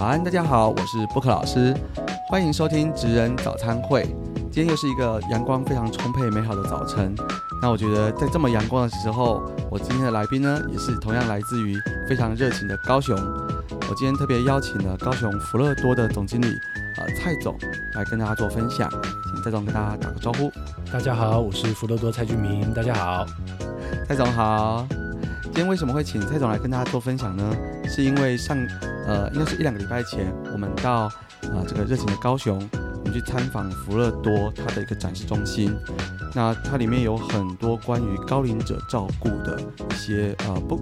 早安，大家好，我是布克老师，欢迎收听职人早餐会。今天又是一个阳光非常充沛、美好的早晨。那我觉得在这么阳光的时候，我今天的来宾呢，也是同样来自于非常热情的高雄。我今天特别邀请了高雄福乐多的总经理，呃，蔡总来跟大家做分享。请蔡总跟大家打个招呼。大家好，我是福乐多蔡俊明。大家好，蔡总好。今天为什么会请蔡总来跟大家做分享呢？是因为上呃，应该是一两个礼拜前，我们到啊这个热情的高雄，我们去参访福乐多它的一个展示中心。那它里面有很多关于高龄者照顾的一些呃不，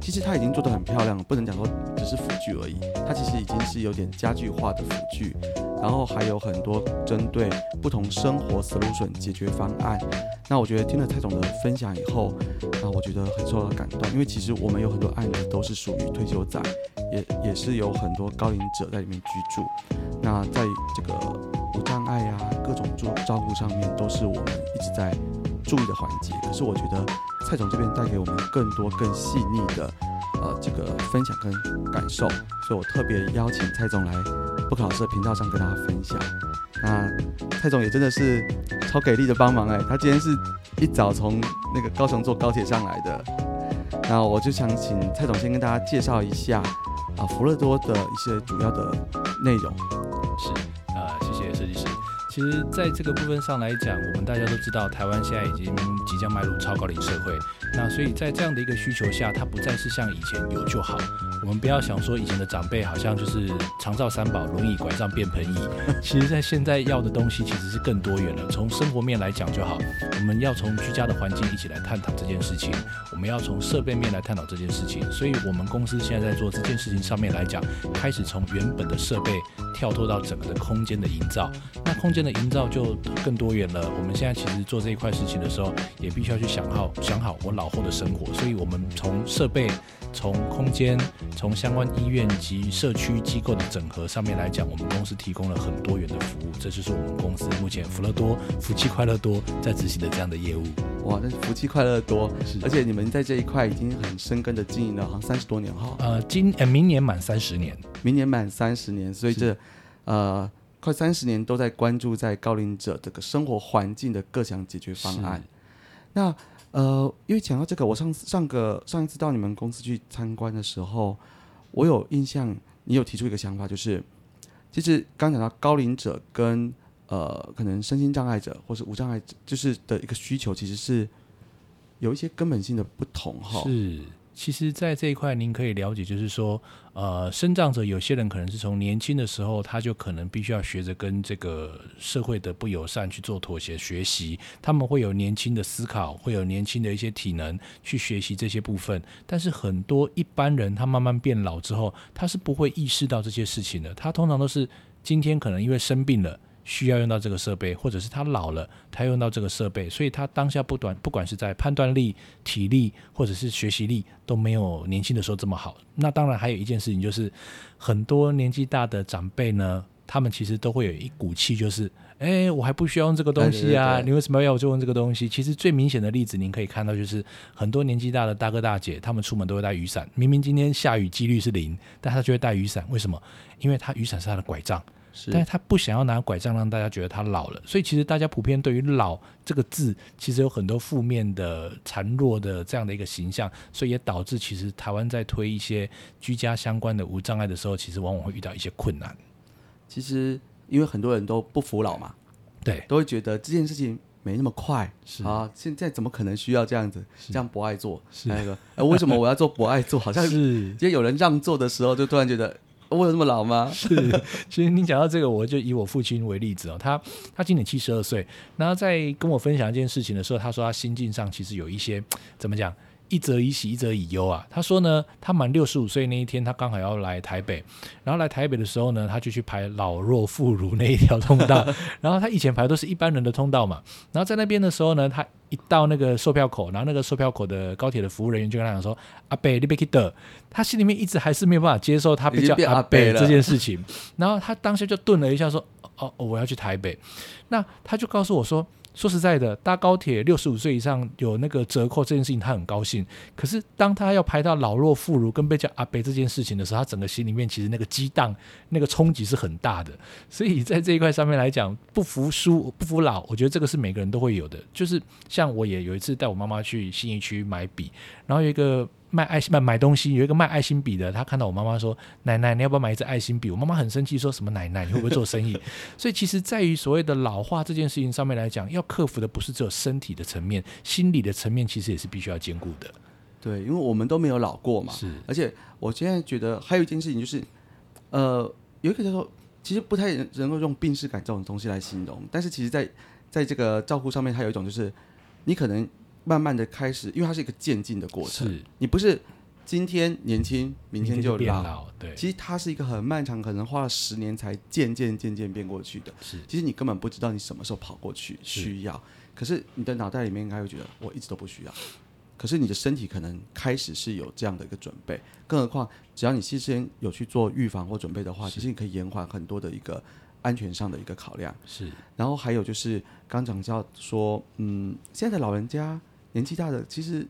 其实它已经做得很漂亮了，不能讲说只是辅具而已，它其实已经是有点家具化的辅具。然后还有很多针对不同生活 solution 解决方案。那我觉得听了蔡总的分享以后，啊，我觉得很受到感动。因为其实我们有很多案子都是属于退休仔，也也是有很多高龄者在里面居住。那在这个无障碍啊各种照照顾上面，都是我们一直在注意的环节。可是我觉得蔡总这边带给我们更多更细腻的呃这个分享跟感受，所以我特别邀请蔡总来。不考试的频道上跟大家分享。那蔡总也真的是超给力的帮忙哎，他今天是一早从那个高雄坐高铁上来的。那我就想请蔡总先跟大家介绍一下啊福乐多的一些主要的内容。是呃，谢谢设计师。其实在这个部分上来讲，我们大家都知道，台湾现在已经即将迈入超高龄社会。那所以在这样的一个需求下，它不再是像以前有就好。我们不要想说以前的长辈好像就是长照三宝，轮椅、拐杖、便盆椅。其实，在现在要的东西其实是更多元了。从生活面来讲就好，我们要从居家的环境一起来探讨这件事情。我们要从设备面来探讨这件事情。所以，我们公司现在在做这件事情上面来讲，开始从原本的设备跳脱到整个的空间的营造。那空间的营造就更多元了。我们现在其实做这一块事情的时候，也必须要去想好想好我老后的生活。所以我们从设备。从空间、从相关医院及社区机构的整合上面来讲，我们公司提供了很多元的服务，这就是我们公司目前福乐多、福气快乐多在执行的这样的业务。哇，那福气快乐多，而且你们在这一块已经很深耕的经营了，好像三十多年哈。呃，今呃明年满三十年，明年满三十年，所以这呃快三十年都在关注在高龄者这个生活环境的各项解决方案。那呃，因为讲到这个，我上次上个上一次到你们公司去参观的时候，我有印象，你有提出一个想法，就是其实刚讲到高龄者跟呃可能身心障碍者或是无障碍者，就是的一个需求，其实是有一些根本性的不同哈。是。其实，在这一块，您可以了解，就是说，呃，生长者有些人可能是从年轻的时候，他就可能必须要学着跟这个社会的不友善去做妥协学习。他们会有年轻的思考，会有年轻的一些体能去学习这些部分。但是，很多一般人他慢慢变老之后，他是不会意识到这些事情的。他通常都是今天可能因为生病了。需要用到这个设备，或者是他老了，他用到这个设备，所以他当下不短，不管是在判断力、体力，或者是学习力，都没有年轻的时候这么好。那当然还有一件事情，就是很多年纪大的长辈呢，他们其实都会有一股气，就是，哎，我还不需要用这个东西啊，你为什么要我就用这个东西？其实最明显的例子，您可以看到，就是很多年纪大的大哥大姐，他们出门都会带雨伞，明明今天下雨几率是零，但他就会带雨伞，为什么？因为他雨伞是他的拐杖。但是他不想要拿拐杖让大家觉得他老了，所以其实大家普遍对于“老”这个字，其实有很多负面的、孱弱的这样的一个形象，所以也导致其实台湾在推一些居家相关的无障碍的时候，其实往往会遇到一些困难。其实因为很多人都不服老嘛，对，都会觉得这件事情没那么快啊，现在怎么可能需要这样子？这样不爱做，那个，哎，为什么我要做不爱做？好像是因为有人让座的时候，就突然觉得。我有那么老吗？是，其实你讲到这个，我就以我父亲为例子哦，他他今年七十二岁，然后在跟我分享一件事情的时候，他说他心境上其实有一些怎么讲？一则以喜，一则以忧啊。他说呢，他满六十五岁那一天，他刚好要来台北，然后来台北的时候呢，他就去排老弱妇孺那一条通道。然后他以前排都是一般人的通道嘛。然后在那边的时候呢，他一到那个售票口，然后那个售票口的高铁的服务人员就跟他讲说：“阿北，你别去的。”他心里面一直还是没有办法接受他被叫阿北这件事情。然后他当下就顿了一下，说：“哦，我要去台北。”那他就告诉我说。说实在的，搭高铁六十五岁以上有那个折扣这件事情，他很高兴。可是当他要排到老弱妇孺跟被叫阿伯这件事情的时候，他整个心里面其实那个激荡、那个冲击是很大的。所以在这一块上面来讲，不服输、不服老，我觉得这个是每个人都会有的。就是像我也有一次带我妈妈去信义区买笔，然后有一个。卖爱心卖买东西，有一个卖爱心笔的，他看到我妈妈说：“奶奶，你要不要买一支爱心笔？”我妈妈很生气，说什么：“奶奶，你会不会做生意？” 所以其实，在于所谓的老化这件事情上面来讲，要克服的不是只有身体的层面，心理的层面其实也是必须要兼顾的。对，因为我们都没有老过嘛。是，而且我现在觉得还有一件事情就是，呃，有一个叫做，其实不太能够用病视感这种东西来形容，但是其实，在在这个照顾上面，它有一种就是，你可能。慢慢的开始，因为它是一个渐进的过程。是，你不是今天年轻，明天就老。对，其实它是一个很漫长，可能花了十年才渐渐渐渐变过去的。是，其实你根本不知道你什么时候跑过去需要，可是你的脑袋里面应该会觉得我一直都不需要。可是你的身体可能开始是有这样的一个准备，更何况只要你事先有去做预防或准备的话，其实你可以延缓很多的一个安全上的一个考量。是，然后还有就是刚讲到说，嗯，现在的老人家。年纪大的，其实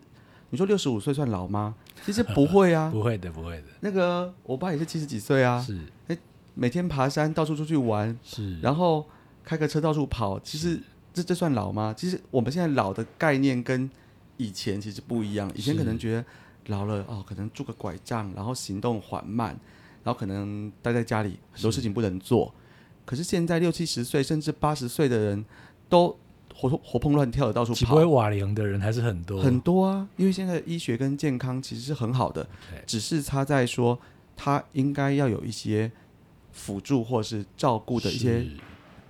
你说六十五岁算老吗？其实不会啊，不会的，不会的。那个我爸也是七十几岁啊，是，哎，每天爬山，到处出去玩，是，然后开个车到处跑，其实这这算老吗？其实我们现在老的概念跟以前其实不一样，以前可能觉得老了哦，可能拄个拐杖，然后行动缓慢，然后可能待在家里很多事情不能做，可是现在六七十岁甚至八十岁的人都。活活蹦乱跳的到处跑，不会瓦零的人还是很多很多啊！因为现在医学跟健康其实是很好的，只是差在说他应该要有一些辅助或是照顾的一些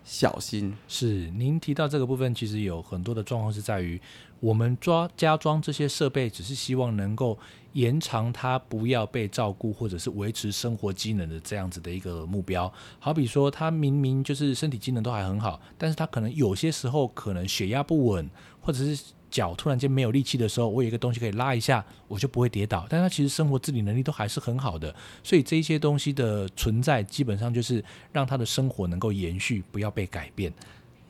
小心。是您提到这个部分，其实有很多的状况是在于我们抓加装这些设备，只是希望能够。延长他不要被照顾，或者是维持生活机能的这样子的一个目标。好比说，他明明就是身体机能都还很好，但是他可能有些时候可能血压不稳，或者是脚突然间没有力气的时候，我有一个东西可以拉一下，我就不会跌倒。但他其实生活自理能力都还是很好的，所以这些东西的存在，基本上就是让他的生活能够延续，不要被改变。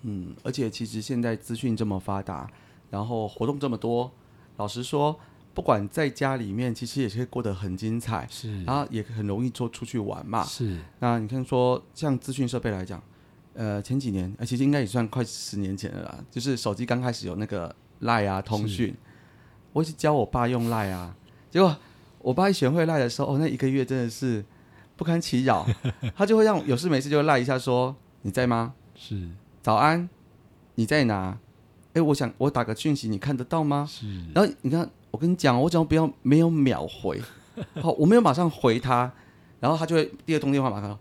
嗯，而且其实现在资讯这么发达，然后活动这么多，老实说。不管在家里面，其实也是过得很精彩，是，然后也很容易做出去玩嘛，是。那你看说，像资讯设备来讲，呃，前几年，呃，其实应该也算快十年前了啦，就是手机刚开始有那个赖啊通讯，我一直教我爸用赖啊，结果我爸一学会赖的时候，哦，那一个月真的是不堪其扰，他就会让有事没事就赖一下说你在吗？是，早安，你在哪？哎，我想我打个讯息，你看得到吗？是，然后你看。我跟你讲，我讲不要没有秒回，好，我没有马上回他，然后他就会第二通电话马上说，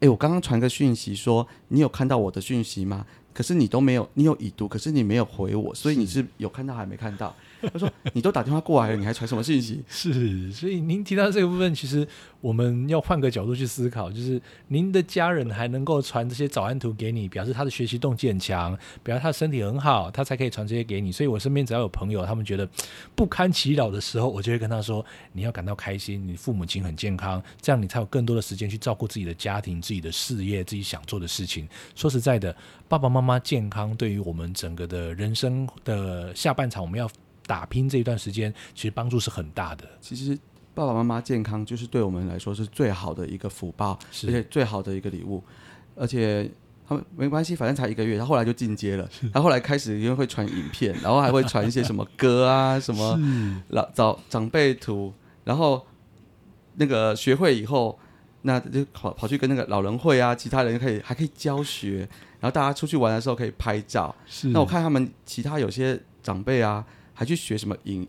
哎，我刚刚传个讯息说你有看到我的讯息吗？可是你都没有，你有已读，可是你没有回我，所以你是有看到还没看到？他说你都打电话过来了，你还传什么信息？是，所以您提到这个部分，其实。我们要换个角度去思考，就是您的家人还能够传这些早安图给你，表示他的学习动机很强，表示他的身体很好，他才可以传这些给你。所以我身边只要有朋友，他们觉得不堪其扰的时候，我就会跟他说：你要感到开心，你父母亲很健康，这样你才有更多的时间去照顾自己的家庭、自己的事业、自己想做的事情。说实在的，爸爸妈妈健康对于我们整个的人生的下半场，我们要打拼这一段时间，其实帮助是很大的。其实。爸爸妈妈健康就是对我们来说是最好的一个福报，而且最好的一个礼物。而且他们没关系，反正才一个月，他后来就进阶了。他后来开始因为会传影片，然后还会传一些什么歌啊，什么 老早长辈图，然后那个学会以后，那就跑跑去跟那个老人会啊，其他人可以还可以教学，然后大家出去玩的时候可以拍照。那我看他们其他有些长辈啊，还去学什么影。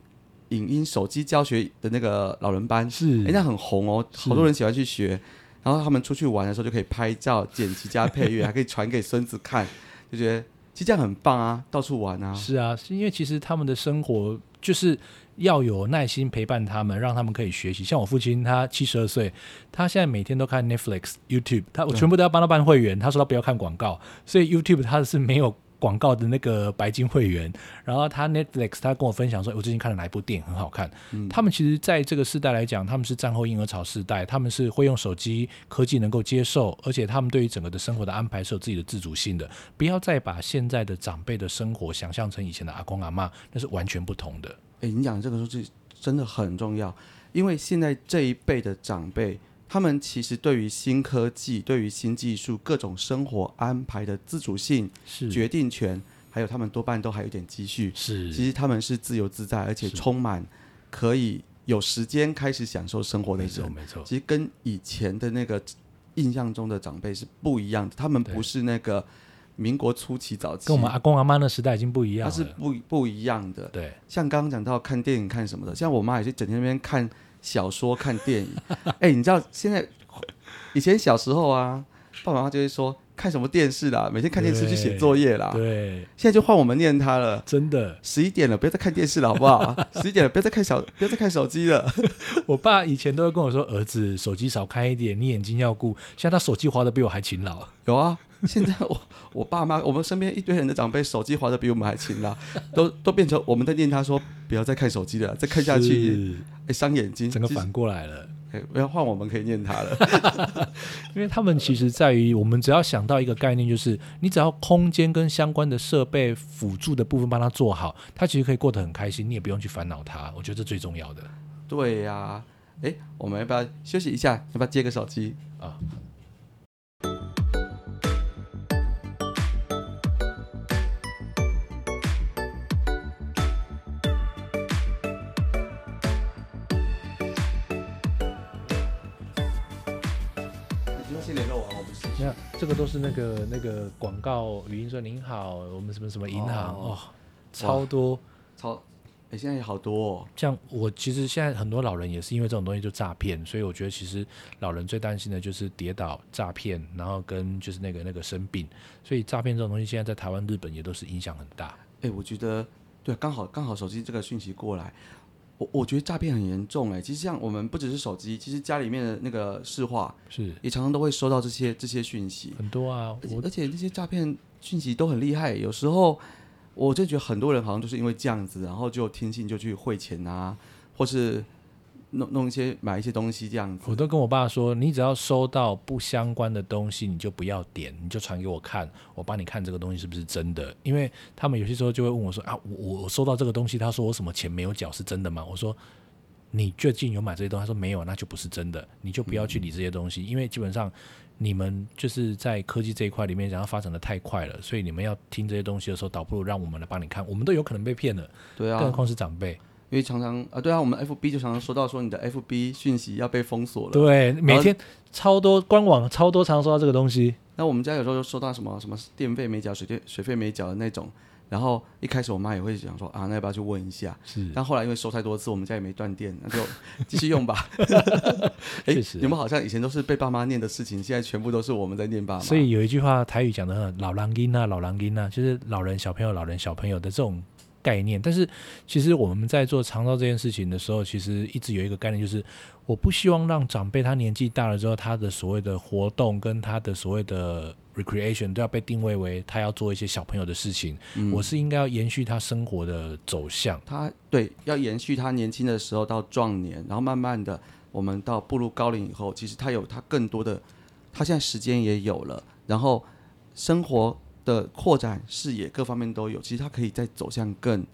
影音手机教学的那个老人班是，人家很红哦，好多人喜欢去学。然后他们出去玩的时候就可以拍照、剪辑加配乐，还可以传给孙子看，就觉得其实这样很棒啊，到处玩啊。是啊，是因为其实他们的生活就是要有耐心陪伴他们，让他们可以学习。像我父亲，他七十二岁，他现在每天都看 Netflix、YouTube，他我全部都要帮他办会员。他说他不要看广告，所以 YouTube 他是没有。广告的那个白金会员，然后他 Netflix 他跟我分享说，我最近看了哪一部电影很好看。他们其实在这个时代来讲，他们是战后婴儿潮时代，他们是会用手机科技能够接受，而且他们对于整个的生活的安排是有自己的自主性的。不要再把现在的长辈的生活想象成以前的阿公阿妈，那是完全不同的。哎，你讲这个数字真的很重要，因为现在这一辈的长辈，他们其实对于新科技、对于新技术、各种生活安排的自主性、是决定权，还有他们多半都还有点积蓄。是，其实他们是自由自在，而且充满可以有时间开始享受生活的没错人。没错，其实跟以前的那个印象中的长辈是不一样的，他们不是那个民国初期早期，跟我们阿公阿妈那时代已经不一样了。他是不不一样的。对，像刚刚讲到看电影看什么的，像我妈也是整天边看小说、看电影。哎、你知道现在以前小时候啊，爸爸妈妈就会说看什么电视啦，每天看电视去写作业啦。对，现在就换我们念他了。真的，十一点了，不要再看电视了，好不好？十一点了，不要再看小，不要再看手机了。我爸以前都会跟我说：“儿子，手机少看一点，你眼睛要顾。”现在他手机滑的比我还勤劳。有啊，现在我我爸妈，我们身边一堆人的长辈手机滑的比我们还勤啦，都都变成我们在念他说不要再看手机了，再看下去是哎伤眼睛。整个反过来了。哎，不要换我们可以念他了。因为他们其实在于，我们只要想到一个概念，就是你只要空间跟相关的设备辅助的部分帮他做好，他其实可以过得很开心，你也不用去烦恼他。我觉得这最重要的对呀、哎，我们要不要休息一下？要不要接个手机？啊。是那个那个广告语音说您好，我们什么什么银行哦哦超多。超，哎，现在也好多哦。像我其实现在很多老人也是因为这种东西就诈骗，所以我觉得其实老人最担心的就是跌倒、诈骗，然后跟就是那个那个生病，所以诈骗这种东西现在在台湾、日本也都是影响很大。哎，我觉得对，刚好刚好手机这个讯息过来，我我觉得诈骗很严重哎。其实像我们不只是手机，其实家里面的那个市话是也常常都会收到这些这些讯息，很多啊，我而且这些诈骗讯息都很厉害，有时候我就觉得很多人好像就是因为这样子，然后就听信就去汇钱啊，或是弄弄一些买一些东西这样子。我都跟我爸说，你只要收到不相关的东西，你就不要点，你就传给我看，我帮你看这个东西是不是真的。因为他们有些时候就会问我说啊，我我我收到这个东西，他说我什么钱没有缴是真的吗？我说你最近有买这些东西，他说没有，那就不是真的，你就不要去理这些东西，因为基本上你们就是在科技这一块里面，然后发展的太快了，所以你们要听这些东西的时候，倒不如让我们来帮你看，我们都有可能被骗了，对啊，更何况是长辈。因为常常啊，对啊，我们 FB 就常常收到说你的 FB 讯息要被封锁了。对，每天超多官网超多常收到这个东西。那我们家有时候就收到什么什么电费没缴、水电水费没缴的那种，然后一开始我妈也会想说啊，那要不要去问一下？是但后来因为收太多次，我们家也没断电，那就 继续用吧。哎、确实你们好像以前都是被爸妈念的事情，现在全部都是我们在念爸妈。所以有一句话台语讲的很老狼音啊，老狼音啊，就是老人、小朋友、老人、小朋友的这种概念。但是其实我们在做长照这件事情的时候，其实一直有一个概念，就是我不希望让长辈他年纪大了之后，他的所谓的活动跟他的所谓的 recreation 都要被定位为他要做一些小朋友的事情。嗯我是应该要延续他生活的走向。他对要延续他年轻的时候到壮年，然后慢慢的我们到步入高龄以后，其实他有他更多的，他现在时间也有了，然后生活的扩展视野各方面都有，其实它可以再走向更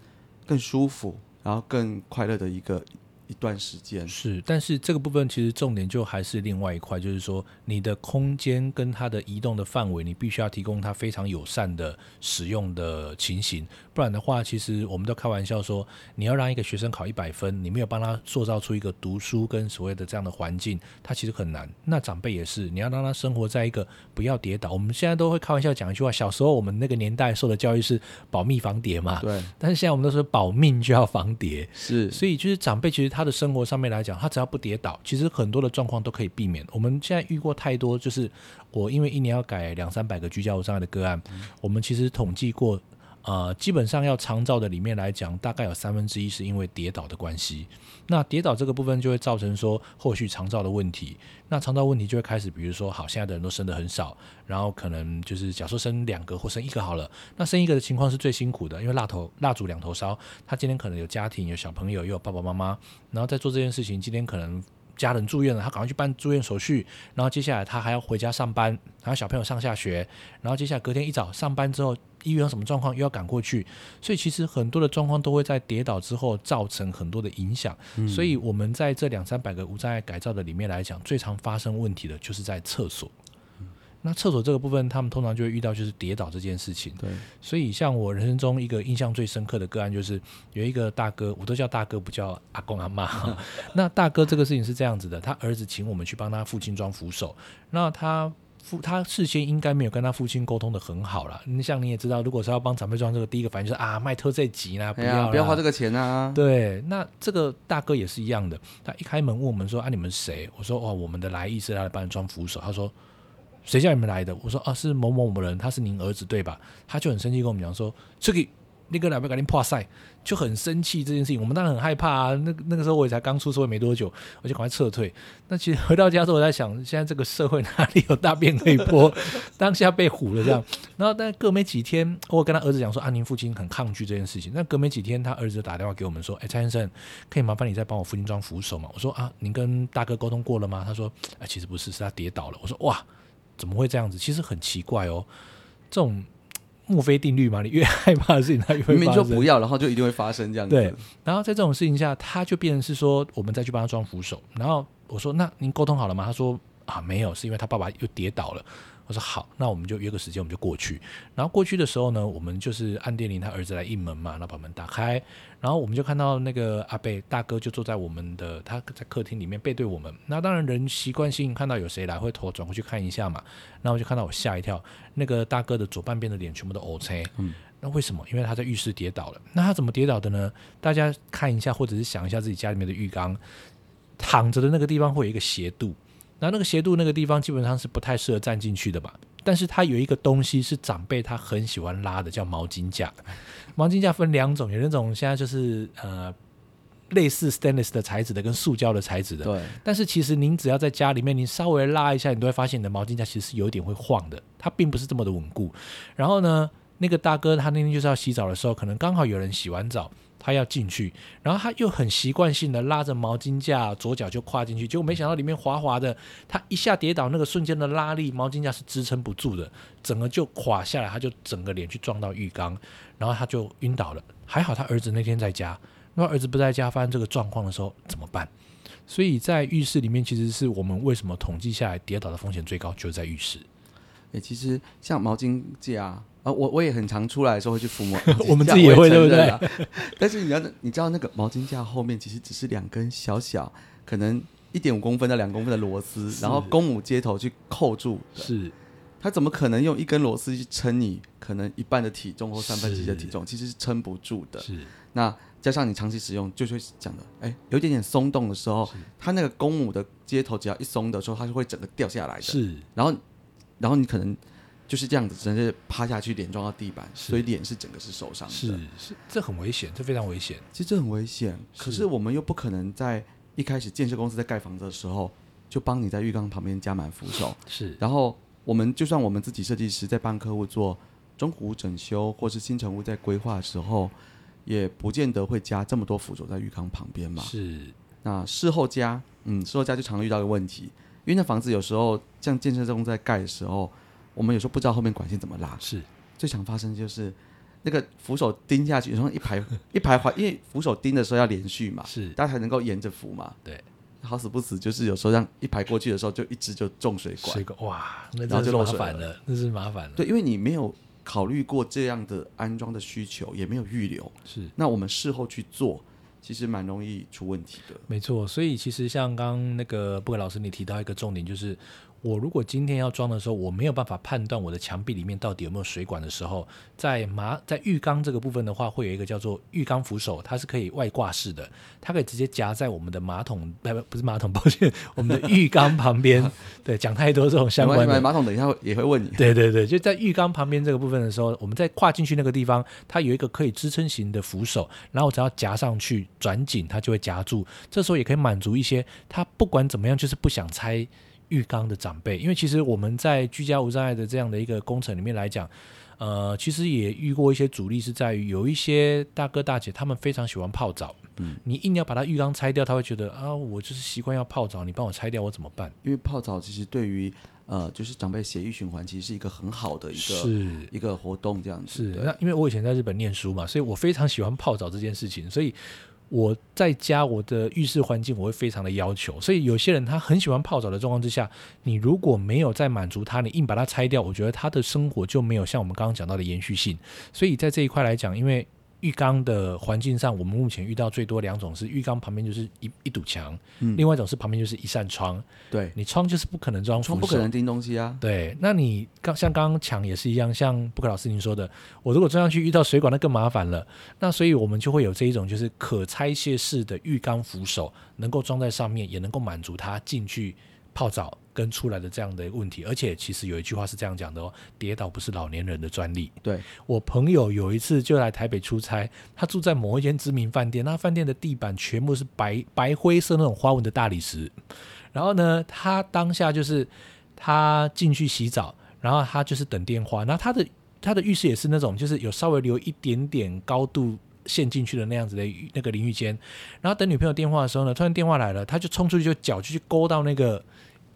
更舒服，然后更快乐的一个一段时间。是，但是这个部分其实重点就还是另外一块，就是说你的空间跟它的移动的范围，你必须要提供它非常友善的使用的情形，不然的话，其实我们都开玩笑说，你要让一个学生考一百分，你没有帮他塑造出一个读书跟所谓的这样的环境，他其实很难。那长辈也是，你要让他生活在一个不要跌倒。我们现在都会开玩笑讲一句话，小时候我们那个年代受的教育是保密防跌嘛，对，但是现在我们都说保命就要防跌。是所以就是长辈，其实他的生活上面来讲，他只要不跌倒，其实很多的状况都可以避免。我们现在遇过太多，就是我因为一年要改两三百个居家无障碍的个案，我们其实统计过，呃，基本上要长照的里面来讲，大概有三分之一是因为跌倒的关系。那跌倒这个部分就会造成说后续长照的问题。那长照问题就会开始，比如说，好，现在的人都生的很少，然后可能就是假设生两个或生一个好了，那生一个的情况是最辛苦的，因为蜡头蜡烛两头烧。他今天可能有家庭，有小朋友，又有爸爸妈妈，然后在做这件事情，今天可能。家人住院了，他赶快去办住院手续，然后接下来他还要回家上班，然后小朋友上下学，然后接下来隔天一早上班之后，医院有什么状况又要赶过去，所以其实很多的状况都会在跌倒之后造成很多的影响，所以我们在这两三百个无障碍改造的里面来讲，最常发生问题的就是在厕所。那厕所这个部分，他们通常就会遇到就是跌倒这件事情。对，所以像我人生中一个印象最深刻的个案，就是有一个大哥，我都叫大哥，不叫阿公阿妈。那大哥这个事情是这样子的，他儿子请我们去帮他父亲装扶手，那他父他事先应该没有跟他父亲沟通的很好啦。你像你也知道，如果是要帮长辈装这个，第一个反应就是啊，卖特这急啦，不要不要花这个钱啊。对，那这个大哥也是一样的，他一开门问我们说啊，你们谁？我说哦，我们的来意是来帮你装扶手。他说。谁叫你们来的？我说啊，是某某某人，他是您儿子对吧？他就很生气，跟我们讲说，这个那个两边赶紧破赛，就很生气这件事情。我们当然很害怕啊。那那个时候我也才刚出社会没多久，我就赶快撤退。那其实回到家之后，我在想，现在这个社会哪里有大便可以泼？当下被唬了这样。然后但隔没几天，我跟他儿子讲说，啊，您父亲很抗拒这件事情。那隔没几天，他儿子打电话给我们说，哎，蔡先生，可以麻烦你再帮我父亲装扶手吗？我说啊，您跟大哥沟通过了吗？他说，哎，其实不是，是他跌倒了。我说哇。怎么会这样子？其实很奇怪哦，这种墨菲定律嘛，你越害怕的事情，它越会明明就不要，然后就一定会发生这样子。对，然后在这种事情下，他就变成是说，我们再去帮他装扶手。然后我说：“那您沟通好了吗？”他说：“啊，没有，是因为他爸爸又跌倒了。”我说好，那我们就约个时间，我们就过去。然后过去的时候呢，我们就是按电铃，他儿子来应门嘛，然后把门打开，然后我们就看到那个阿贝大哥就坐在我们的他在客厅里面背对我们。那当然人习惯性看到有谁来，会头转过去看一下嘛。然后我就看到我吓一跳，那个大哥的左半边的脸全部都 O 青。嗯，那为什么？因为他在浴室跌倒了。那他怎么跌倒的呢？大家看一下，或者是想一下自己家里面的浴缸，躺着的那个地方会有一个斜度。那那个斜度那个地方基本上是不太适合站进去的吧？但是它有一个东西是长辈他很喜欢拉的，叫毛巾架。毛巾架分两种，有那种现在就是呃类似 stainless 的材质的，跟塑胶的材质的。对。但是其实您只要在家里面，您稍微拉一下，你都会发现你的毛巾架其实是有一点会晃的，它并不是这么的稳固。然后呢，那个大哥他那天就是要洗澡的时候，可能刚好有人洗完澡。他要进去，然后他又很习惯性的拉着毛巾架，左脚就跨进去，结果没想到里面滑滑的，他一下跌倒，那个瞬间的拉力，毛巾架是支撑不住的，整个就垮下来，他就整个脸去撞到浴缸，然后他就晕倒了。还好他儿子那天在家，那儿子不在家，发生这个状况的时候怎么办？所以在浴室里面，其实是我们为什么统计下来跌倒的风险最高，就是在浴室。诶，其实像毛巾架。我我也很常出来的时候会去抚摸，我们自己也会对不对？但是你要你知道那个毛巾架后面其实只是两根小小，可能一点五公分到两公分的螺丝，然后公母接头去扣住。是，他怎么可能用一根螺丝去撑你可能一半的体重或三分之一的体重？其实是撑不住的。是，那加上你长期使用，就会讲的，哎，有一点点松动的时候，它那个公母的接头只要一松的时候，它就会整个掉下来的。是，然后然后你可能。就是这样子，直接趴下去，脸撞到地板，所以脸是整个是受伤的。是是，这很危险，这非常危险。其实这很危险，可是我们又不可能在一开始建设公司在盖房子的时候，就帮你在浴缸旁边加满扶手。是，然后我们就算我们自己设计师在帮客户做中古整修或是新城屋在规划的时候，也不见得会加这么多扶手在浴缸旁边嘛。是，那事后加，嗯，事后加就常遇到一个问题，因为那房子有时候像建设中在盖的时候。我们有时候不知道后面管线怎么拉，是最常发生就是那个扶手钉下去，然后一排 一排环，因为扶手钉的时候要连续嘛，是大家才能够沿着扶嘛。对，好死不死就是有时候让一排过去的时候，就一直就中水管，水管哇，那然后就麻烦了，那是麻烦了。对，因为你没有考虑过这样的安装的需求，也没有预留，是那我们事后去做。其实蛮容易出问题的，没错。所以其实像刚那个布格老师你提到一个重点，就是我如果今天要装的时候，我没有办法判断我的墙壁里面到底有没有水管的时候，在马在浴缸这个部分的话，会有一个叫做浴缸扶手，它是可以外挂式的，它可以直接夹在我们的马桶，不不是马桶，抱歉，我们的浴缸旁边。对，讲太多这种相关的马桶，等一下也会问你。对对对，就在浴缸旁边这个部分的时候，我们在跨进去那个地方，它有一个可以支撑型的扶手，然后只要夹上去转紧，它就会夹住。这时候也可以满足一些它不管怎么样就是不想拆。浴缸的长辈，因为其实我们在居家无障碍的这样的一个工程里面来讲，呃，其实也遇过一些阻力，是在于有一些大哥大姐他们非常喜欢泡澡，嗯，你硬要把他浴缸拆掉，他会觉得啊，我就是习惯要泡澡，你帮我拆掉我怎么办？因为泡澡其实对于呃，就是长辈血液循环其实是一个很好的一个是一个活动，这样子。是那因为我以前在日本念书嘛，所以我非常喜欢泡澡这件事情，所以。我在家我的浴室环境我会非常的要求，所以有些人他很喜欢泡澡的状况之下，你如果没有在满足他，你硬把它拆掉，我觉得他的生活就没有像我们刚刚讲到的延续性。所以在这一块来讲，因为浴缸的环境上，我们目前遇到最多两种是浴缸旁边就是一一堵墙，嗯，另外一种是旁边就是一扇窗。对，你窗就是不可能装，窗不可能钉东西啊。对，那你刚像刚刚墙也是一样，像布克老师您说的，我如果装上去遇到水管，那更麻烦了。那所以我们就会有这一种就是可拆卸式的浴缸扶手，能够装在上面，也能够满足他进去。泡澡跟出来的这样的问题，而且其实有一句话是这样讲的哦：跌倒不是老年人的专利。对我朋友有一次就来台北出差，他住在某一间知名饭店，那饭店的地板全部是白白灰色那种花纹的大理石。然后呢，他当下就是他进去洗澡，然后他就是等电话。然后他的他的浴室也是那种，就是有稍微留一点点高度陷进去的那样子的那个淋浴间。然后等女朋友电话的时候呢，突然电话来了，他就冲出去，就脚就去勾到那个。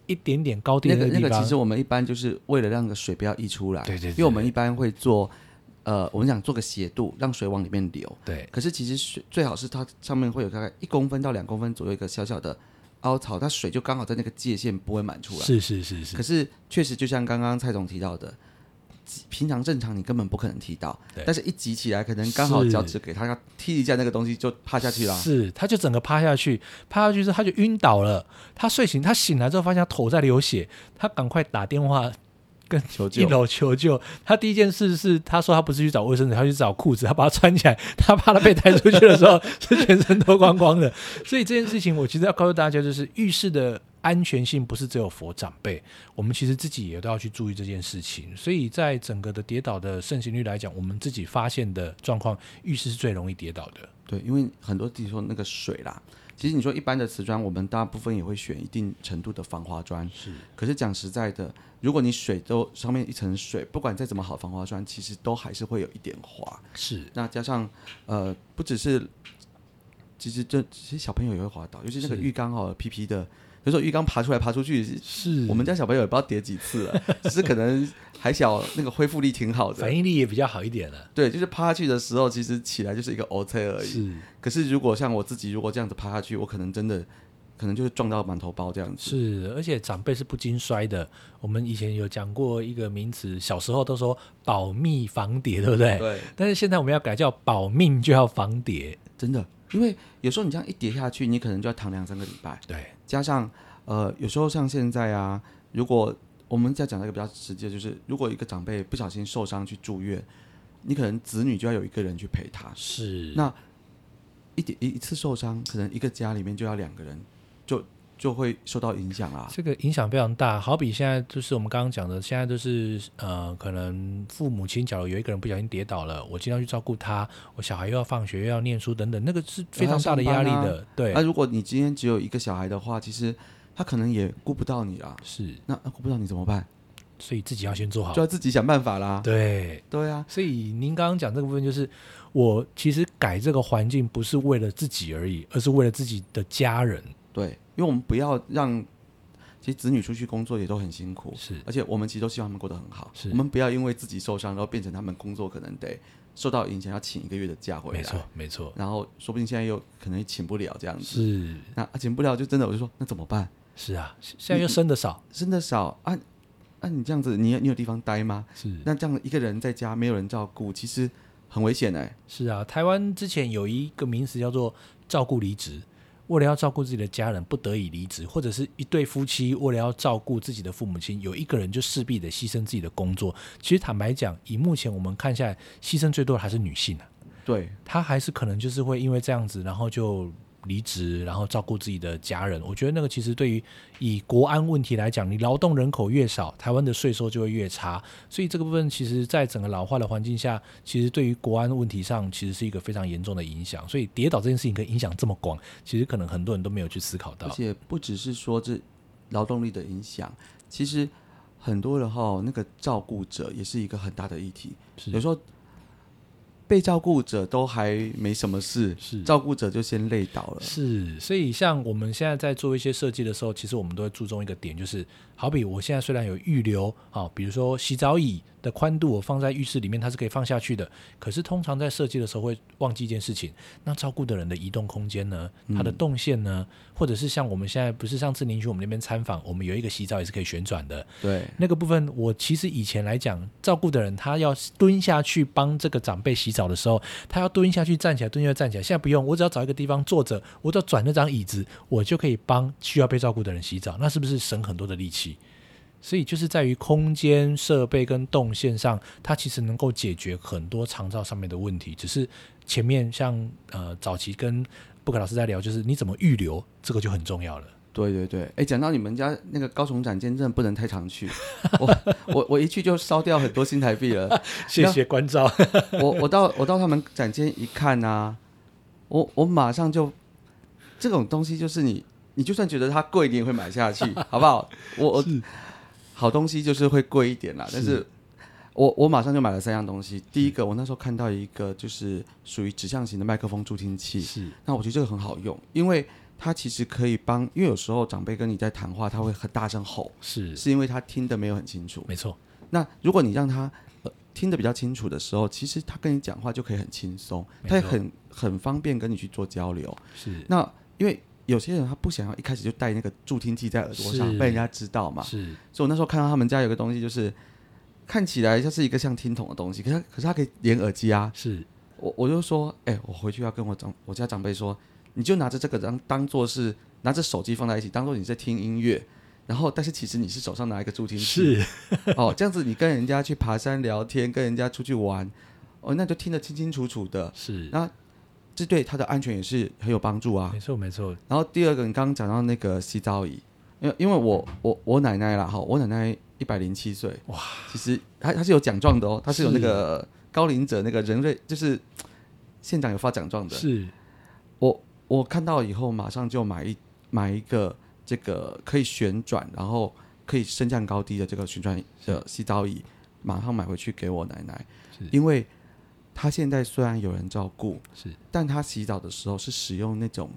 一点点高低的那个那个，其实我们一般就是为了让个水不要溢出来，对对，因为我们一般会做，呃，我们想做个斜度，让水往里面流，对。可是其实水最好是它上面会有大概一公分到两公分左右一个小小的凹槽，它水就刚好在那个界限不会满出来，是是是是。可是确实就像刚刚蔡总提到的。平常正常你根本不可能踢到，但是一挤起来可能刚好脚趾给他踢一下那个东西就趴下去了。是，他就整个趴下去，趴下去之后他就晕倒了。他睡醒，他醒来之后发现他头在流血，他赶快打电话跟一楼求救。他第一件事是他说他不是去找卫生纸，他去找裤子，他把它穿起来。他怕他被抬出去的时候是全身脱光光的。所以这件事情我其实要告诉大家，就是浴室的。安全性不是只有佛长辈，我们其实自己也都要去注意这件事情。所以在整个的跌倒的盛行率来讲，我们自己发现的状况，浴室是最容易跌倒的。对，因为很多地方那个水啦，其实你说一般的瓷砖，我们大部分也会选一定程度的防滑砖。是，可是讲实在的，如果你水都上面一层水，不管再怎么好防滑砖，其实都还是会有一点滑。是，那加上呃，不只是，其实这其实小朋友也会滑倒，尤其那个浴缸哦，皮皮的。比如说浴缸爬出来爬出去，是我们家小朋友也不知道叠几次了，只是可能还小，那个恢复力挺好的，反应力也比较好一点了。对，就是趴下去的时候，其实起来就是一个 O C 而已。是，可是如果像我自己，如果这样子趴下去，我可能真的可能就是撞到满头包这样子。是，而且长辈是不经摔的。我们以前有讲过一个名词，小时候都说保密防跌，对不对？对。但是现在我们要改叫保命就要防跌，真的。因为有时候你这样一跌下去，你可能就要躺两三个礼拜。对，加上呃，有时候像现在啊，如果我们再讲一个比较直接，就是如果一个长辈不小心受伤去住院，你可能子女就要有一个人去陪他。是。那一点一一次受伤，可能一个家里面就要两个人，就。就会受到影响啊！这个影响非常大，好比现在就是我们刚刚讲的，现在就是呃，可能父母亲假如有一个人不小心跌倒了，我经常去照顾他，我小孩又要放学又要念书等等，那个是非常大的压力的。对，那如果你今天只有一个小孩的话，其实他可能也顾不到你啊。是，那顾不到你怎么办？所以自己要先做好，就要自己想办法啦。对，对啊。所以您刚刚讲这个部分，就是我其实改这个环境不是为了自己而已，而是为了自己的家人。对，因为我们不要让，其实子女出去工作也都很辛苦，是，而且我们其实都希望他们过得很好，是。我们不要因为自己受伤，然后变成他们工作可能得受到影响，要请一个月的假回来，没错，没错。然后说不定现在又可能请不了这样子，是。那请不了就真的我就说那怎么办？是啊，现在又生的少，生的少啊，那你这样子，你你有地方待吗？是。那这样一个人在家没有人照顾，其实很危险哎。是啊，台湾之前有一个名词叫做照顾离职。为了要照顾自己的家人不得已离职，或者是一对夫妻为了要照顾自己的父母亲，有一个人就势必得牺牲自己的工作。其实坦白讲，以目前我们看下来，牺牲最多的还是女性啊，对，她还是可能就是会因为这样子，然后就。离职，然后照顾自己的家人，我觉得那个其实对于以国安问题来讲，你劳动人口越少，台湾的税收就会越差，所以这个部分其实，在整个老化的环境下，其实对于国安问题上，其实是一个非常严重的影响。所以跌倒这件事情可以影响这么广，其实可能很多人都没有去思考到。而且不只是说这劳动力的影响，其实很多的哈，那个照顾者也是一个很大的议题。有时候。被照顾者都还没什么事，是照顾者就先累倒了。是，所以像我们现在在做一些设计的时候，其实我们都会注重一个点，就是好比我现在虽然有预留，啊，比如说洗澡椅。的宽度我放在浴室里面，它是可以放下去的。可是通常在设计的时候会忘记一件事情，那照顾的人的移动空间呢？它的动线呢？或者是像我们现在不是上次您去我们那边参访，我们有一个洗澡也是可以旋转的。对，那个部分我其实以前来讲，照顾的人他要蹲下去帮这个长辈洗澡的时候，他要蹲下去站起来，蹲下去站起来。现在不用，我只要找一个地方坐着，我只要转那张椅子，我就可以帮需要被照顾的人洗澡。那是不是省很多的力气？所以就是在于空间设备跟动线上，它其实能够解决很多长照上面的问题。只是前面像呃早期跟布克老师在聊，就是你怎么预留，这个就很重要了。对对对，哎，讲到你们家那个高雄展间，真的不能太常去。我我我一去就烧掉很多新台币了。谢谢关照。我我到我到他们展间一看啊，我我马上就这种东西就是你你就算觉得它贵，你也会买下去，好不好？我我。好东西就是会贵一点啦，但是我我马上就买了三样东西。第一个，我那时候看到一个就是属于指向型的麦克风助听器，是。那我觉得这个很好用，因为它其实可以帮，因为有时候长辈跟你在谈话，他会很大声吼，是，是因为他听得没有很清楚。没错。那如果你让他听得比较清楚的时候，其实他跟你讲话就可以很轻松，他也很很方便跟你去做交流。是。那因为。有些人他不想要一开始就戴那个助听器在耳朵上被人家知道嘛，是。所以我那时候看到他们家有个东西，就是看起来像是一个像听筒的东西，可是可是它可以连耳机啊。是。我我就说，哎，我回去要跟我长我家长辈说，你就拿着这个当当做是拿着手机放在一起，当做你在听音乐，然后但是其实你是手上拿一个助听器。是。哦，这样子你跟人家去爬山聊天，跟人家出去玩，哦，那就听得清清楚楚的。是。那。这对他的安全也是很有帮助啊。没错没错。然后第二个，你刚刚讲到那个洗澡椅，因为因为我我我奶奶啦哈，我奶奶一百零七岁，哇，其实她她是有奖状的哦，她是有那个高龄者那个人类，就是县长有发奖状的。是。我我看到以后马上就买一买一个这个可以旋转，然后可以升降高低的这个旋转的洗澡椅，马上买回去给我奶奶，因为。她现在虽然有人照顾，是，但她洗澡的时候是使用那种，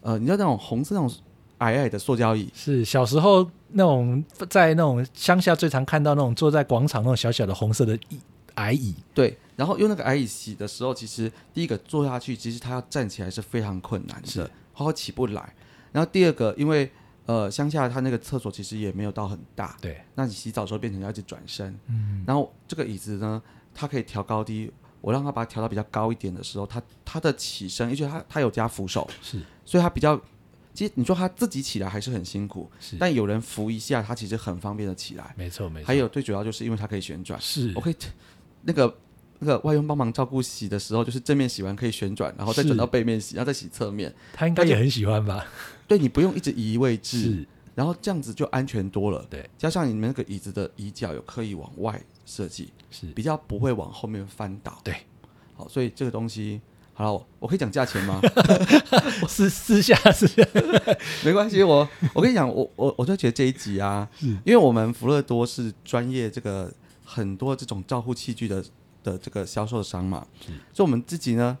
呃，你知道那种红色那种矮矮的塑胶椅，是小时候那种在那种乡下最常看到那种坐在广场那种小小的红色的椅矮椅，对，然后用那个矮椅洗的时候，其实第一个坐下去，其实他要站起来是非常困难的，好好起不来。然后第二个，因为呃乡下他那个厕所其实也没有到很大，对，那你洗澡的时候变成要一直转身，嗯，然后这个椅子呢，它可以调高低。我让他把它调到比较高一点的时候，他他的起身，而且他他有加扶手，是，所以他比较，其实你说他自己起来还是很辛苦，是，但有人扶一下，他其实很方便的起来，没错没错。还有最主要就是因为它可以旋转，是，我可以那个那个外佣帮忙照顾洗的时候，就是正面洗完可以旋转，然后再转到背面洗，然后再洗侧面，他应该也很喜欢吧？对你不用一直移位置，是，然后这样子就安全多了，对，加上你们那个椅子的椅脚有刻意往外设计，是，比较不会往后面翻倒，对。好，所以这个东西好了，我可以讲价钱吗？私私下私下 没关系。我我跟你讲，我我我就觉得这一集啊，因为我们福乐多是专业这个很多这种照护器具的的这个销售商嘛，所以我们自己呢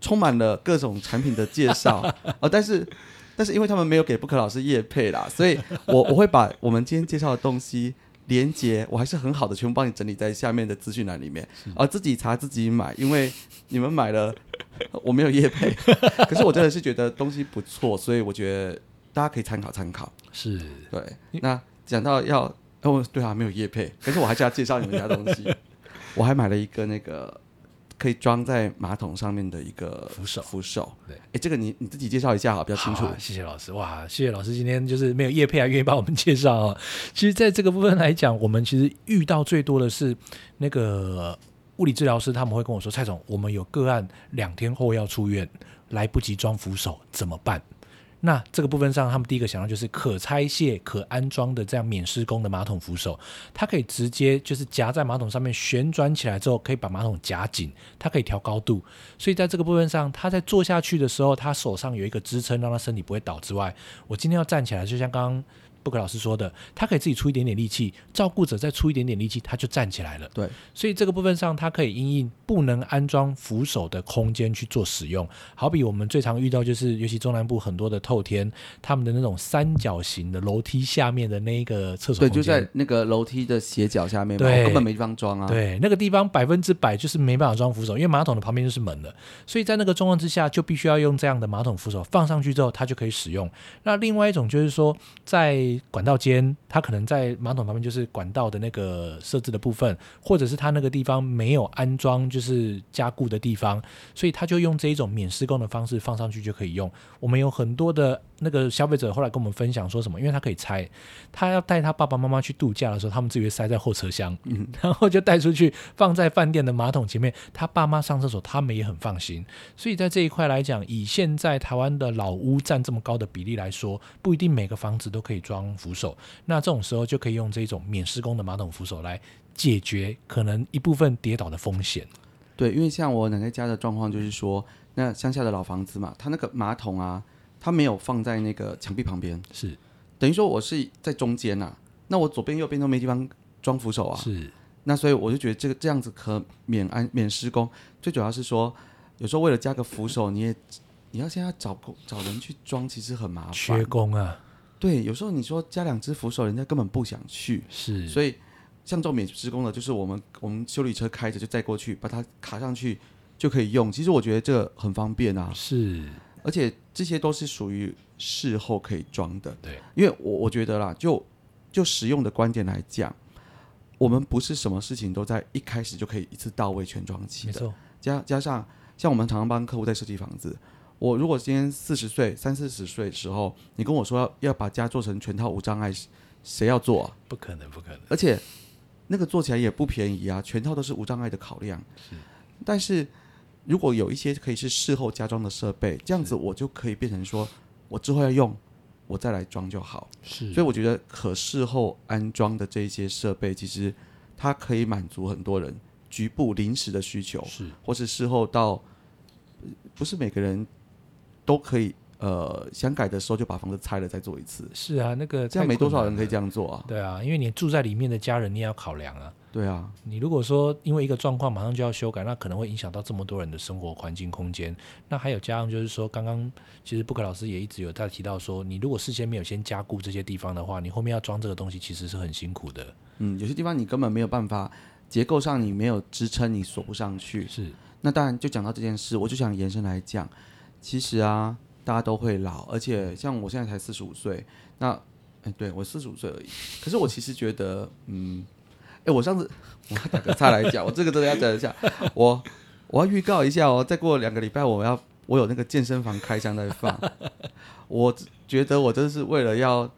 充满了各种产品的介绍啊。但是但是因为他们没有给不可老师业配啦，所以我我会把我们今天介绍的东西。连接我还是很好的，全部帮你整理在下面的资讯栏里面，而自己查自己买，因为你们买了，我没有业配，可是我真的是觉得东西不错，所以我觉得大家可以参考参考。是对，那讲到要哦，对啊，没有叶配，可是我还是要介绍你们家东西，我还买了一个那个可以装在马桶上面的一个扶手扶手。对，哎，这个你你自己介绍一下好，比较清楚好。谢谢老师，哇，谢谢老师今天就是没有叶配还愿意帮我们介绍哦。其实，在这个部分来讲，我们其实遇到最多的是那个物理治疗师，他们会跟我说：“蔡总，我们有个案两天后要出院，来不及装扶手怎么办？”那这个部分上，他们第一个想到就是可拆卸、可安装的这样免施工的马桶扶手，它可以直接就是夹在马桶上面旋转起来之后，可以把马桶夹紧，它可以调高度，所以在这个部分上，它在坐下去的时候，它手上有一个支撑，让它身体不会倒之外，我今天要站起来，就像刚刚布克老师说的，他可以自己出一点点力气，照顾者再出一点点力气，他就站起来了。对，所以这个部分上，它可以因应不能安装扶手的空间去做使用。好比我们最常遇到就是，尤其中南部很多的透天，他们的那种三角形的楼梯下面的那一个厕所对，就在那个楼梯的斜角下面嘛，对根本没地方装啊。对，那个地方百分之百就是没办法装扶手，因为马桶的旁边就是门了，所以在那个状况之下，就必须要用这样的马桶扶手放上去之后，它就可以使用。那另外一种就是说，在管道间，它可能在马桶旁边就是管道的那个设置的部分，或者是它那个地方没有安装就是加固的地方，所以它就用这一种免施工的方式放上去就可以用。我们有很多的那个消费者后来跟我们分享说什么，因为他可以拆，他要带他爸爸妈妈去度假的时候，他们自己会塞在后车厢，嗯然后就带出去放在饭店的马桶前面，他爸妈上厕所，他们也很放心。所以在这一块来讲，以现在台湾的老屋占这么高的比例来说，不一定每个房子都可以装扶手。那这种时候就可以用这种免施工的马桶扶手来解决可能一部分跌倒的风险。对，因为像我奶奶家的状况就是说，那乡下的老房子嘛，它那个马桶啊，它没有放在那个墙壁旁边，是等于说我是在中间呐、那我左边右边都没地方装扶手啊。是，那所以我就觉得这个这样子可免安免施工，最主要是说，有时候为了加个扶手，你也你要现在找工找人去装，其实很麻烦缺。工啊，对，有时候你说加两只扶手，人家根本不想去。是，所以像这种免施工的，就是我们我们修理车开着就载过去，把它卡上去就可以用。其实我觉得这个很方便啊，是，而且这些都是属于事后可以装的。对，因为我我觉得啦，就就实用的观点来讲，我们不是什么事情都在一开始就可以一次到位全装齐的。加加上像我们常常帮客户在设计房子，我如果今天四十岁、三四十岁的时候，你跟我说要要把家做成全套无障碍，谁要做啊？不可能，不可能，而且那个做起来也不便宜啊，全套都是无障碍的考量。但是如果有一些可以是事后加装的设备，这样子我就可以变成说，我之后要用，我再来装就好。是，所以我觉得可事后安装的这一些设备，其实它可以满足很多人局部临时的需求，是，或是事后到呃不是每个人都可以呃想改的时候就把房子拆了再做一次，是啊，那个这样没多少人可以这样。样做啊。对啊，因为你住在里面的家人，你也要考量啊。对啊，你如果说因为一个状况马上就要修改，那可能会影响到这么多人的生活环境空间。那还有加上就是说，刚刚其实布克老师也一直有在提到说，你如果事先没有先加固这些地方的话，你后面要装这个东西其实是很辛苦的。嗯，有些地方你根本没有办法，结构上你没有支撑，你锁不上去。是那当然，就讲到这件事，我就想延伸来讲，其实啊，大家都会老，而且像我现在才四十五岁，那，哎，对我四十五岁而已。可是我其实觉得，嗯，哎，我上次我要打个岔来讲，我这个真的要讲一下，我我要预告一下哦，再过两个礼拜我要我有那个健身房开箱在放，我觉得我真是为了要。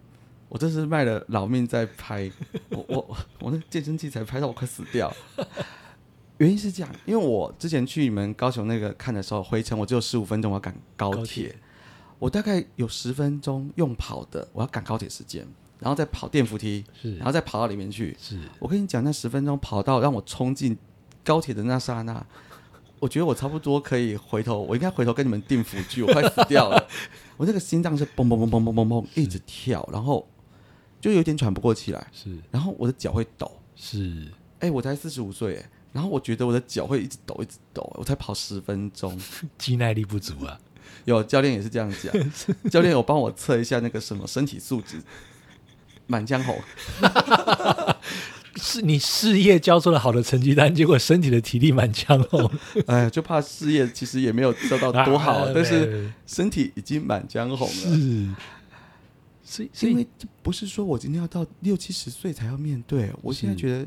我这是卖了老命在拍，我我我那健身器材拍到我快死掉。原因是这样，因为我之前去你们高雄那个看的时候，回程我只有十五分钟，我要赶高铁，我大概有十分钟用跑的，我要赶高铁时间，然后再跑电扶梯，是然后再跑到里面去。是，我跟你讲，那十分钟跑到让我冲进高铁的那刹那，我觉得我差不多可以回头，我应该回头跟你们订辅具，我快死掉了。我那个心脏是嘣嘣嘣嘣嘣嘣嘣一直跳，然后就有点喘不过气来，是然后我的脚会抖。是哎、我才四十五岁哎，然后我觉得我的脚会一直抖，一直抖，我才跑十分钟。肌耐力不足啊。有教练也是这样讲，教练有帮我测一下那个什么身体素质，满江红。是你事业交出了好的成绩单，结果身体的体力蛮强哦，哎，就怕事业其实也没有做到多好，啊但是身体已经满江红了。是，所以因为这不是说我今天要到六七十岁才要面对，我现在是。觉得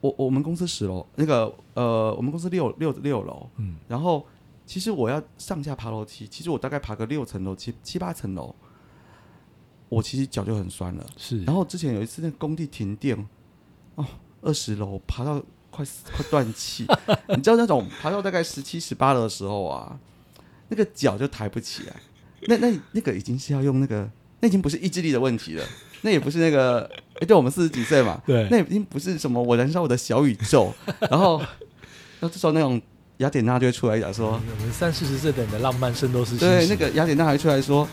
我我们公司十楼，那个呃，我们公司六六六楼，嗯，然后其实我要上下爬楼梯，其实我大概爬个六层楼，七七八层楼，我其实脚就很酸了。是，然后之前有一次那个工地停电，哦，二十楼爬到快死快断气，你知道那种爬到大概十七十八楼的时候啊，那个脚就抬不起来，那那那个已经是要用那个，那已经不是意志力的问题了，那也不是那个，哎，对我们四十几岁嘛，对，那已经不是什么我燃烧我的小宇宙，然后那这时候那种雅典娜就会出来讲说，我们三四十岁的人的浪漫圣斗士对，那个雅典娜还出来说。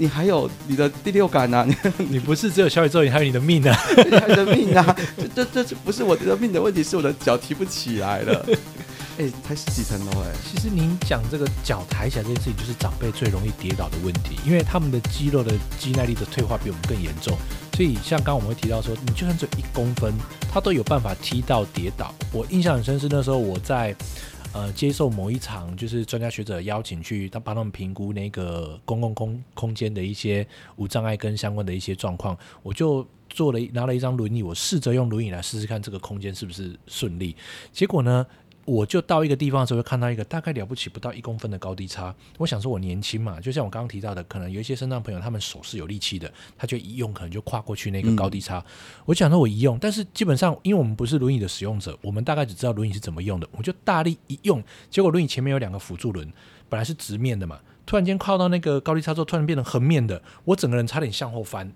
你还有你的第六感呐、你 你不是只有小宇宙，你还有你的命啊！你还有你的命啊！这这这不是我的命的问题，是我的脚提不起来了。哎、才十几层楼哎，其实您讲这个脚抬起来这件事情，就是长辈最容易跌倒的问题，因为他们的肌肉的肌耐力的退化比我们更严重。所以像刚刚我们会提到说，你就算只有一公分，他都有办法踢到跌倒。我印象很深是那时候我在呃接受某一场就是专家学者邀请去，他帮他们评估那个公共空空间的一些无障碍跟相关的一些状况，我就。做了拿了一张轮椅，我试着用轮椅来试试看这个空间是不是顺利。结果呢，我就到一个地方的时候，就看到一个大概了不起不到一公分的高低差。我想说，我年轻嘛，就像我刚刚提到的，可能有一些身障朋友，他们手是有力气的，他就一用可能就跨过去那个高低差。我想说，我一用，但是基本上因为我们不是轮椅的使用者，我们大概只知道轮椅是怎么用的，我就大力一用，结果轮椅前面有两个辅助轮，本来是直面的嘛，突然间靠到那个高低差之后，突然变成横面的，我整个人差点向后翻。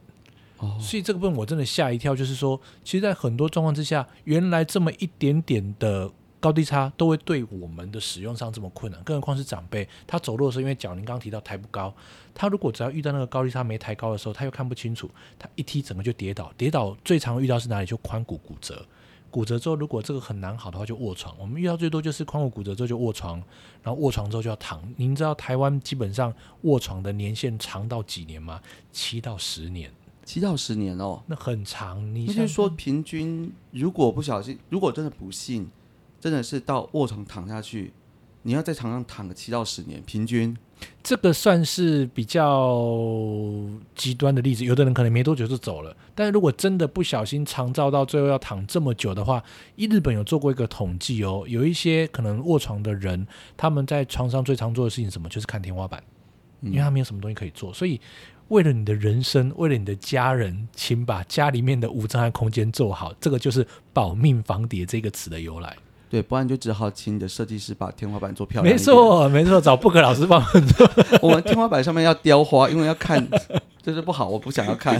哦，所以这个部分我真的吓一跳，就是说，其实，在很多状况之下，原来这么一点点的高低差都会对我们的使用上这么困难，更何况是长辈，他走路的时候，因为脚您刚刚提到抬不高，他如果只要遇到那个高低差没抬高的时候，他又看不清楚，他一踢整个就跌倒，跌倒最常遇到是哪里？就髋骨骨折。骨折之后，如果这个很难好的话，就卧床。我们遇到最多就是髋骨骨折之后就卧床，然后卧床之后就要躺。您知道台湾基本上卧床的年限长到几年吗？七到十年。七到十年哦。那很长，你是说，平均如果不小心，如果真的不幸，真的是到卧床躺下去，你要在床上躺个七到十年，平均。这个算是比较极端的例子，有的人可能没多久就走了。但是如果真的不小心长照到最后要躺这么久的话，一日本有做过一个统计哦，有一些可能卧床的人，他们在床上最常做的事情是什么？就是看天花板，因为他没有什么东西可以做，所以。为了你的人生，为了你的家人，请把家里面的无障碍空间做好。这个就是“保命防谍”这个词的由来。对，不然就只好请你的设计师把天花板做漂亮。没错，没错，找布克老师帮我们做。我们天花板上面要雕花，因为要看，就是不好，我不想要看。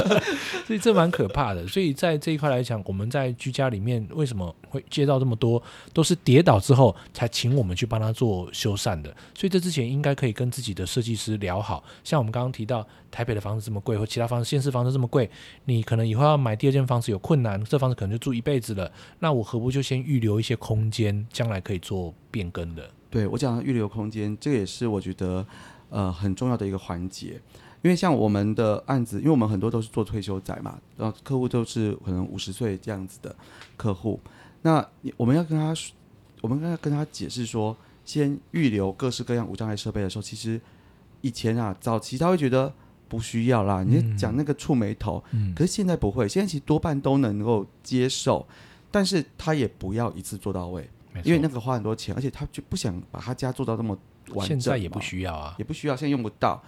所以这蛮可怕的。所以在这一块来讲，我们在居家里面为什么会接到这么多，都是跌倒之后才请我们去帮他做修缮的。所以这之前应该可以跟自己的设计师聊好。像我们刚刚提到台北的房子这么贵，或其他房子、现市房子这么贵，你可能以后要买第二间房子有困难，这房子可能就住一辈子了。那我何不就先预留一些空间，将来可以做变更的？对我讲的预留空间，这也是我觉得呃很重要的一个环节。因为像我们的案子，因为我们很多都是做退休仔嘛，然后客户都是可能五十岁这样子的客户，那我们要跟他，我们要跟他解释说，先预留各式各样无障碍设备的时候，其实以前啊，早期他会觉得不需要啦，你讲那个触眉头，嗯，可是现在不会，现在其实多半都能够接受，但是他也不要一次做到位，因为那个花很多钱，而且他就不想把他家做到那么完整嘛，现在也不需要啊。也不需要，现在用不到。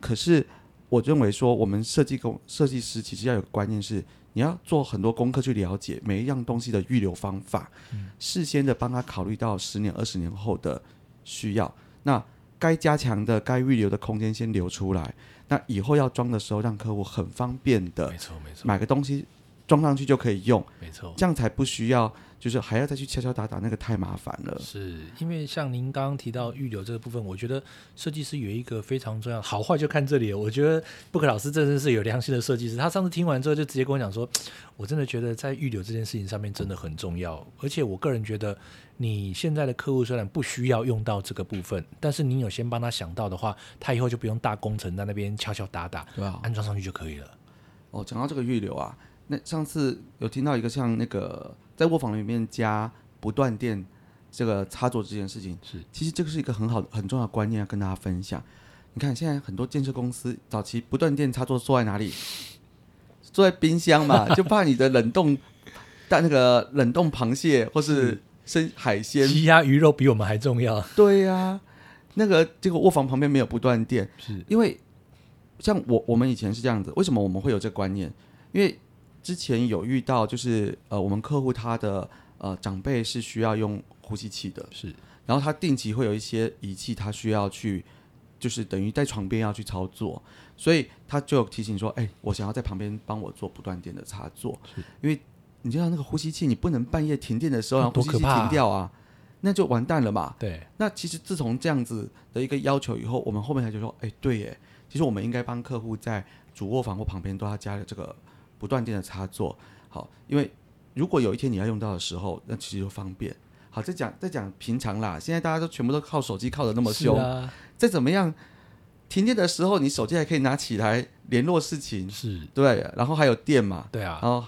可是我认为说，我们设计工设计师其实要有个观念是，你要做很多功课去了解每一样东西的预留方法，事先的帮他考虑到十年、二十年后的需要。那该加强的、该预留的空间先留出来，那以后要装的时候，让客户很方便的没错，没错，买个东西装上去就可以用，没错。这样才不需要就是还要再去敲敲打打，那个太麻烦了。是因为像您刚刚提到预留这个部分，我觉得设计师有一个非常重要，好坏就看这里了。我觉得布克老师真的是有良心的设计师，他上次听完之后就直接跟我讲说，我真的觉得在预留这件事情上面真的很重要，而且我个人觉得，你现在的客户虽然不需要用到这个部分，但是你有先帮他想到的话，他以后就不用大工程在那边敲敲打打，对吧？安装上去就可以了。哦，讲到这个预留啊，那上次有听到一个像那个在卧房里面加不断电这个插座这件事情，是其实这个是一个很好很重要的观念要跟大家分享。你看现在很多建设公司早期不断电插座坐在哪里？坐在冰箱嘛，就怕你的冷冻但那个冷冻螃蟹或是生海鲜，鸡鸭鱼肉比我们还重要。对呀、那个这个卧房旁边没有不断电，是因为像我我们以前是这样子，为什么我们会有这个观念？因为之前有遇到就是呃我们客户他的呃长辈是需要用呼吸器的，是。然后他定期会有一些仪器，他需要去，就是等于在床边要去操作，所以他就提醒说，哎、我想要在旁边帮我做不断电的插座，因为你知道那个呼吸器，你不能半夜停电的时候哦让呼吸器停掉啊，那就完蛋了嘛。对，那其实自从这样子的一个要求以后，我们后面才就说，哎、对耶，其实我们应该帮客户在主卧房或旁边都要加这个不断电的插座，好，因为如果有一天你要用到的时候，那其实就方便。好，再讲再讲平常啦，现在大家都全部都靠手机靠的那么凶，再怎么样，停电的时候你手机还可以拿起来联络事情，是，对，然后还有电嘛，对啊。然，后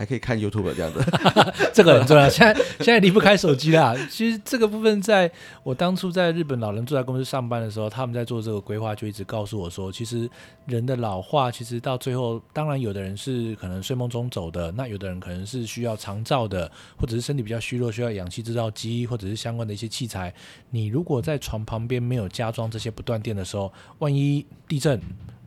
还可以看 YouTube 这样子，这个很重要。现在现在离不开手机啦。其实这个部分，在我当初在日本老人住宅公司上班的时候，他们在做这个规划，就一直告诉我说，其实人的老化，其实到最后，当然有的人是可能睡梦中走的，那有的人可能是需要长照的，或者是身体比较虚弱，需要氧气制造机，或者是相关的一些器材。你如果在床旁边没有加装这些不断电的时候，万一地震。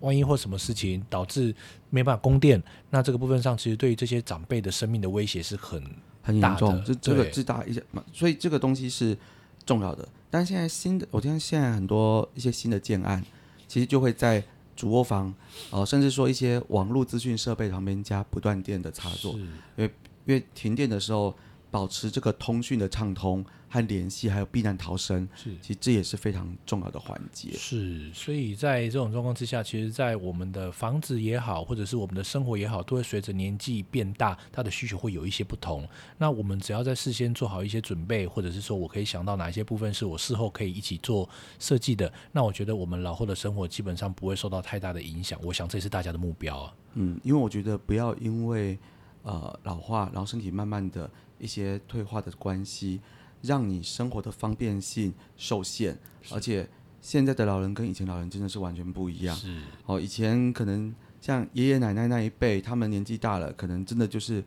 万一或什么事情导致没办法供电，那这个部分上其实对于这些长辈的生命的威胁是很大的很严重，这这个对自大一些嘛，所以这个东西是重要的。但现在新的，我听现在很多一些新的建案，其实就会在主卧房，呃，甚至说一些网络资讯设备旁边加不断电的插座，因为因为停电的时候保持这个通讯的畅通和联系，还有避难逃生，是其实这也是非常重要的环节。是，所以在这种状况之下，其实，在我们的房子也好，或者是我们的生活也好，都会随着年纪变大，它的需求会有一些不同。那我们只要在事先做好一些准备，或者是说我可以想到哪一些部分是我事后可以一起做设计的，那我觉得我们老后的生活基本上不会受到太大的影响。我想这也是大家的目标啊。嗯，因为我觉得不要因为呃老化，然后身体慢慢的一些退化的关系，让你生活的方便性受限，而且现在的老人跟以前老人真的是完全不一样。是。哦，以前可能像爷爷奶奶那一辈，他们年纪大了，可能真的就是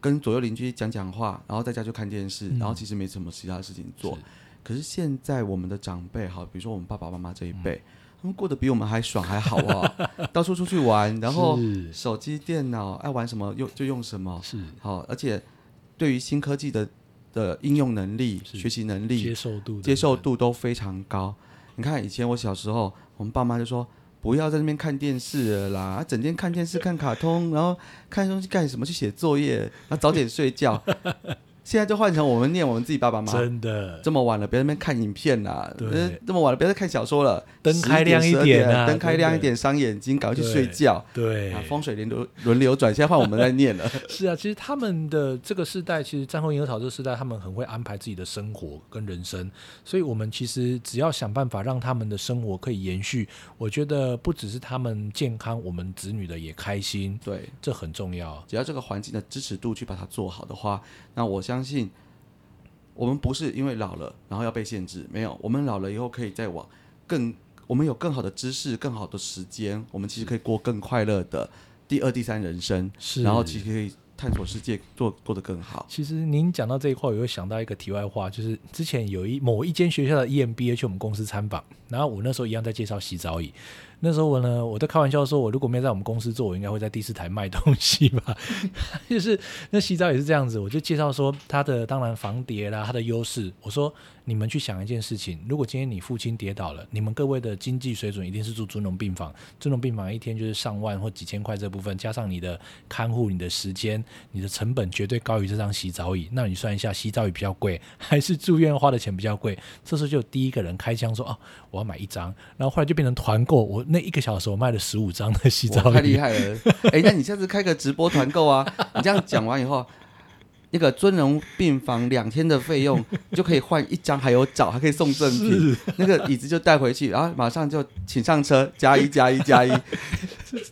跟左右邻居讲讲话，然后在家就看电视，然后其实没什么其他的事情做。是。可是现在我们的长辈，好，比如说我们爸爸妈妈这一辈，他们过得比我们还爽还好啊，到处出去玩，然后手机、电脑爱玩什么用就用什么，是。好，而且对于新科技的的应用能力、是学习能力、接受度接受度都非常高。你看以前我小时候，我们爸妈就说不要在那边看电视了啦，啊整天看电视看卡通，然后看东西干什么？去写作业，然后早点睡觉。现在就换成我们念我们自己爸爸妈妈。真的这么晚了，别在那边看影片啦！对呃这么晚了，别再看小说了。灯开亮一点啊灯开亮一点，伤眼睛，赶快去睡觉。对啊，风水轮流轮流转，现在换我们在念了。是啊，其实他们的这个时代，其实战后婴儿潮这个时代，他们很会安排自己的生活跟人生，所以我们其实只要想办法让他们的生活可以延续，我觉得不只是他们健康，我们子女的也开心，对，这很重要。只要这个环境的支持度去把它做好的话，那我相信我们不是因为老了然后要被限制，没有，我们老了以后可以再往更，我们有更好的知识、更好的时间，我们其实可以过更快乐的第二、第三人生，是，然后其实可以探索世界，做做得更好。其实您讲到这一块，我又想到一个题外话，就是之前有一某一间学校的 E EMBA 去我们公司参访，然后我那时候一样在介绍洗澡椅。那时候我呢，我在开玩笑说，我如果没有在我们公司做，我应该会在第四台卖东西吧。就是那洗澡也是这样子，我就介绍说他的当然防跌啦，它的优势。我说你们去想一件事情，如果今天你父亲跌倒了，你们各位的经济水准一定是住尊荣病房，尊荣病房一天就是上万或几千块这部分，加上你的看护、你的时间、你的成本绝对高于这张洗澡椅。那你算一下，洗澡椅比较贵，还是住院花的钱比较贵？这时候就有第一个人开枪说：“哦，我要买一张。”然后后来就变成团购，我那一个小时我卖了十五张的洗澡哇，太椅厉。害了！哎、那你下次开个直播团购啊？你这样讲完以后，那个尊荣病房两天的费用你 就可以换一张，还有澡，还可以送赠品。那个椅子就带回去，然后马上就请上车，加一加一加一。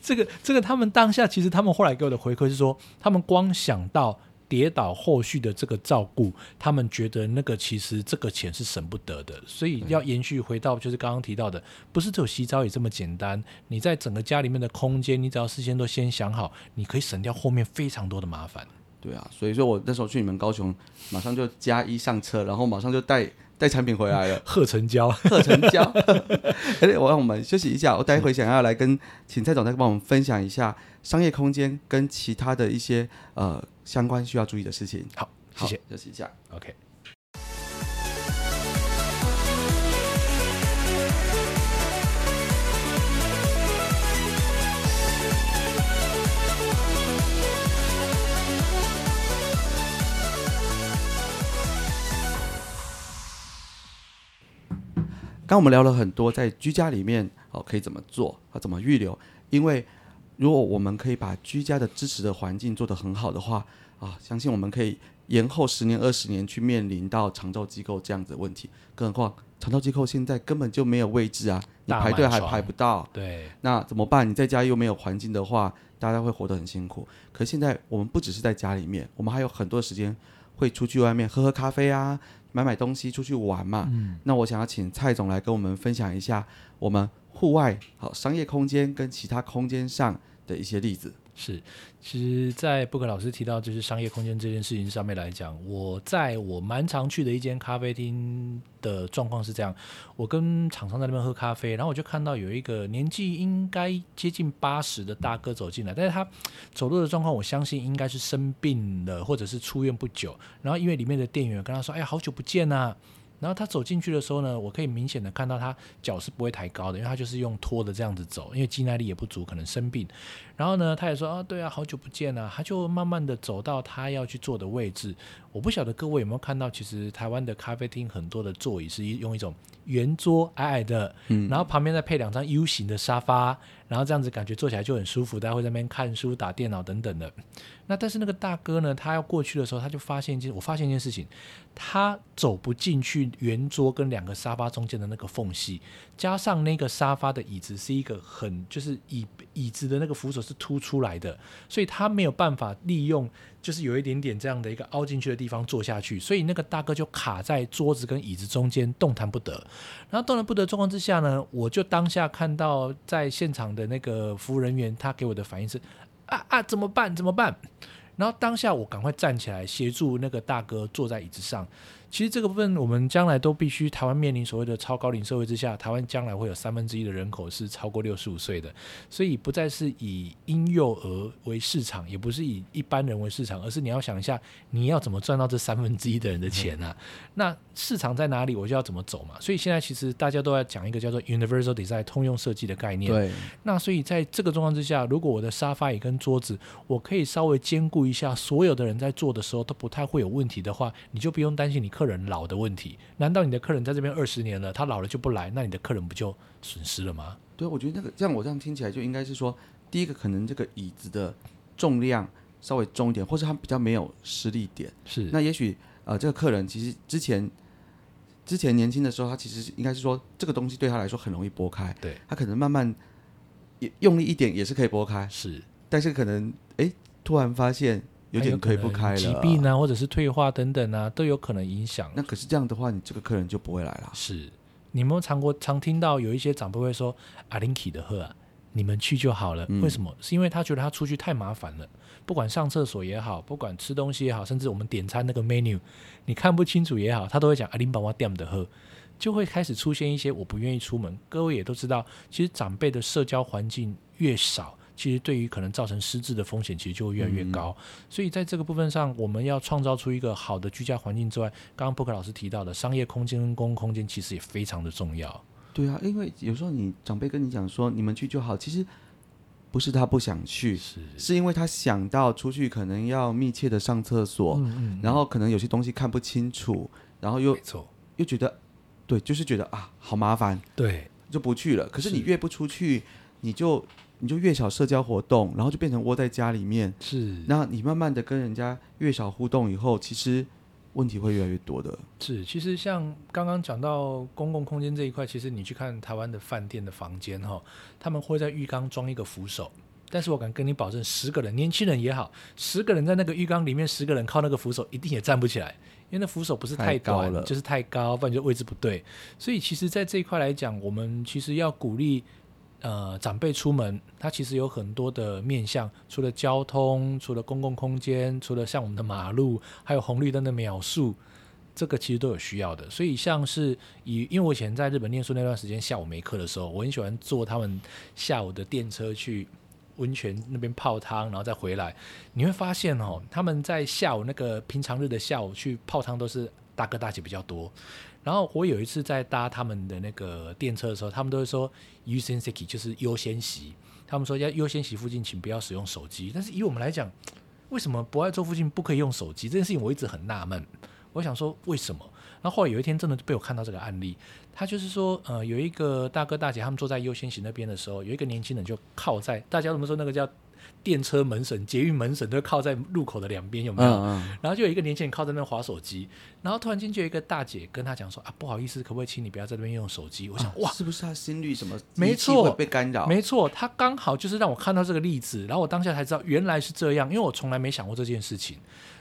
这个这个，他们当下其实他们后来给我的回馈是说，他们光想到跌倒后续的这个照顾，他们觉得那个其实这个钱是省不得的，所以要延续回到就是刚刚提到的，不是只有洗澡也这么简单，你在整个家里面的空间，你只要事先都先想好，你可以省掉后面非常多的麻烦。对啊，所以说我那时候去你们高雄，马上就加一上车，然后马上就带带产品回来了，贺成交，贺成交。哎，我让我们休息一下，我待会想要来跟请蔡总再帮我们分享一下商业空间跟其他的一些呃相关需要注意的事情。好，谢谢，休息一下，OK。刚我们聊了很多，在居家里面哦可以怎么做啊，怎么预留？因为如果我们可以把居家的支持的环境做得很好的话啊，相信我们可以延后十年、二十年去面临到长照机构这样子的问题。更何况长照机构现在根本就没有位置啊，你排队还排不到。对，那怎么办？你在家又没有环境的话，大家会活得很辛苦。可现在我们不只是在家里面，我们还有很多时间会出去外面喝喝咖啡啊。买买东西出去玩嘛，那我想要请蔡总来跟我们分享一下我们户外好商业空间跟其他空间上的一些例子。是，其实，在布克老师提到就是商业空间这件事情上面来讲，我在我蛮常去的一间咖啡厅的状况是这样：我跟厂商在那边喝咖啡，然后我就看到有一个年纪应该接近八十的大哥走进来，但是他走路的状况，我相信应该是生病了，或者是出院不久。然后因为里面的店员跟他说：“哎呀，好久不见呐。”然后他走进去的时候呢，我可以明显的看到他脚是不会抬高的，因为他就是用拖的这样子走，因为肌耐力也不足，可能生病。然后呢，他也说啊，对啊，好久不见啊，他就慢慢的走到他要去坐的位置。我不晓得各位有没有看到，其实台湾的咖啡厅很多的座椅是用一种圆桌矮矮的，嗯，然后旁边再配两张 U 型的沙发，然后这样子感觉坐起来就很舒服，大家会在那边看书、打电脑等等的。那但是那个大哥呢，他要过去的时候，他就发现一件，我发现一件事情，他走不进去圆桌跟两个沙发中间的那个缝隙，加上那个沙发的椅子是一个很就是椅椅子的那个扶手是凸出来的，所以他没有办法利用。就是有一点点这样的一个凹进去的地方坐下去，所以那个大哥就卡在桌子跟椅子中间动弹不得。然后动弹不得状况之下呢，我就当下看到在现场的那个服务人员，他给我的反应是啊啊怎么办怎么办？然后当下我赶快站起来协助那个大哥坐在椅子上。其实这个部分，我们将来都必须台湾面临所谓的超高龄社会之下，台湾将来会有三分之一的人口是超过六十五岁的，所以不再是以婴幼儿为市场，也不是以一般人为市场，而是你要想一下，你要怎么赚到这三分之一的人的钱啊？那市场在哪里，我就要怎么走嘛。所以现在其实大家都在讲一个叫做 universal design 通用设计的概念。对。那所以在这个状况之下，如果我的沙发椅跟桌子，我可以稍微兼顾一下，所有的人在做的时候都不太会有问题的话，你就不用担心你客人老的问题。难道你的客人在这边二十年了，他老了就不来，那你的客人不就损失了吗？对，我觉得那个这样我这样听起来就应该是说，第一个可能这个椅子的重量稍微重一点，或是他比较没有施力点。是。那也许呃，这个客人其实之前之前年轻的时候，他其实应该是说这个东西对他来说很容易拨开。对。他可能慢慢也用力一点也是可以拨开。是。但是可能哎，突然发现。有点推不开了，疾病啊，或者是退化等等啊，都有可能影响。那可是这样的话，你这个客人就不会来了。是，你们常过常听到有一些长辈会说：“阿林奇的喝啊，你们去就好了。”为什么？是因为他觉得他出去太麻烦了，不管上厕所也好，不管吃东西也好，甚至我们点餐那个 menu 你看不清楚也好，他都会讲阿林帮我点的喝，就会开始出现一些我不愿意出门。各位也都知道，其实长辈的社交环境越少。其实对于可能造成失智的风险，其实就会越来越高。所以在这个部分上，我们要创造出一个好的居家环境之外，刚刚布克老师提到的商业空间跟公共空间，其实也非常的重要。对啊，因为有时候你长辈跟你讲说你们去就好，其实不是他不想去，是是因为他想到出去可能要密切的上厕所，然后可能有些东西看不清楚，然后又又觉得对，就是觉得啊好麻烦，对，就不去了。可是你越不出去，你就。你就越少社交活动，然后就变成窝在家里面。是，那你慢慢的跟人家越少互动以后，其实问题会越来越多的。是，其实像刚刚讲到公共空间这一块，其实你去看台湾的饭店的房间哈，他们会在浴缸装一个扶手，但是我敢跟你保证，十个人，年轻人也好，十个人在那个浴缸里面，十个人靠那个扶手一定也站不起来，因为那扶手不是太高了，就是太高，不然就位置不对。所以其实，在这一块来讲，我们其实要鼓励。呃长辈出门，他其实有很多的面向，除了交通，除了公共空间，除了像我们的马路，还有红绿灯的秒数，这个其实都有需要的。所以像是以，因为我以前在日本念书那段时间，下午没课的时候，我很喜欢坐他们下午的电车去温泉那边泡汤，然后再回来。你会发现哦，他们在下午那个平常日的下午去泡汤都是大哥大姐比较多。然后我有一次在搭他们的那个电车的时候，他们都会说优先席就是优先席，他们说要优先席附近请不要使用手机。但是以我们来讲，为什么不爱坐附近不可以用手机？这件事情我一直很纳闷。我想说为什么？然后后来有一天真的被我看到这个案例，他就是说，呃，有一个大哥大姐他们坐在优先席那边的时候，有一个年轻人就靠在大家怎么说那个叫。电车门神、捷运门神都靠在路口的两边，有没有？然后就有一个年轻人靠在那划手机，然后突然间就有一个大姐跟他讲说：“啊，不好意思，可不可以请你不要在这边用手机？”我想，哇，是不是他心率什么？没错，被干扰。没错，他刚好就是让我看到这个例子，然后我当下才知道原来是这样，因为我从来没想过这件事情。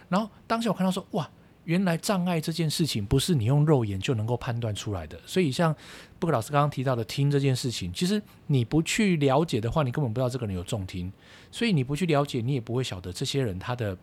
然后当下我看到说：“哇。”原来障碍这件事情不是你用肉眼就能够判断出来的，所以像布克老师刚刚提到的听这件事情，其实你不去了解的话，你根本不知道这个人有重听，所以你不去了解，你也不会晓得这些人他的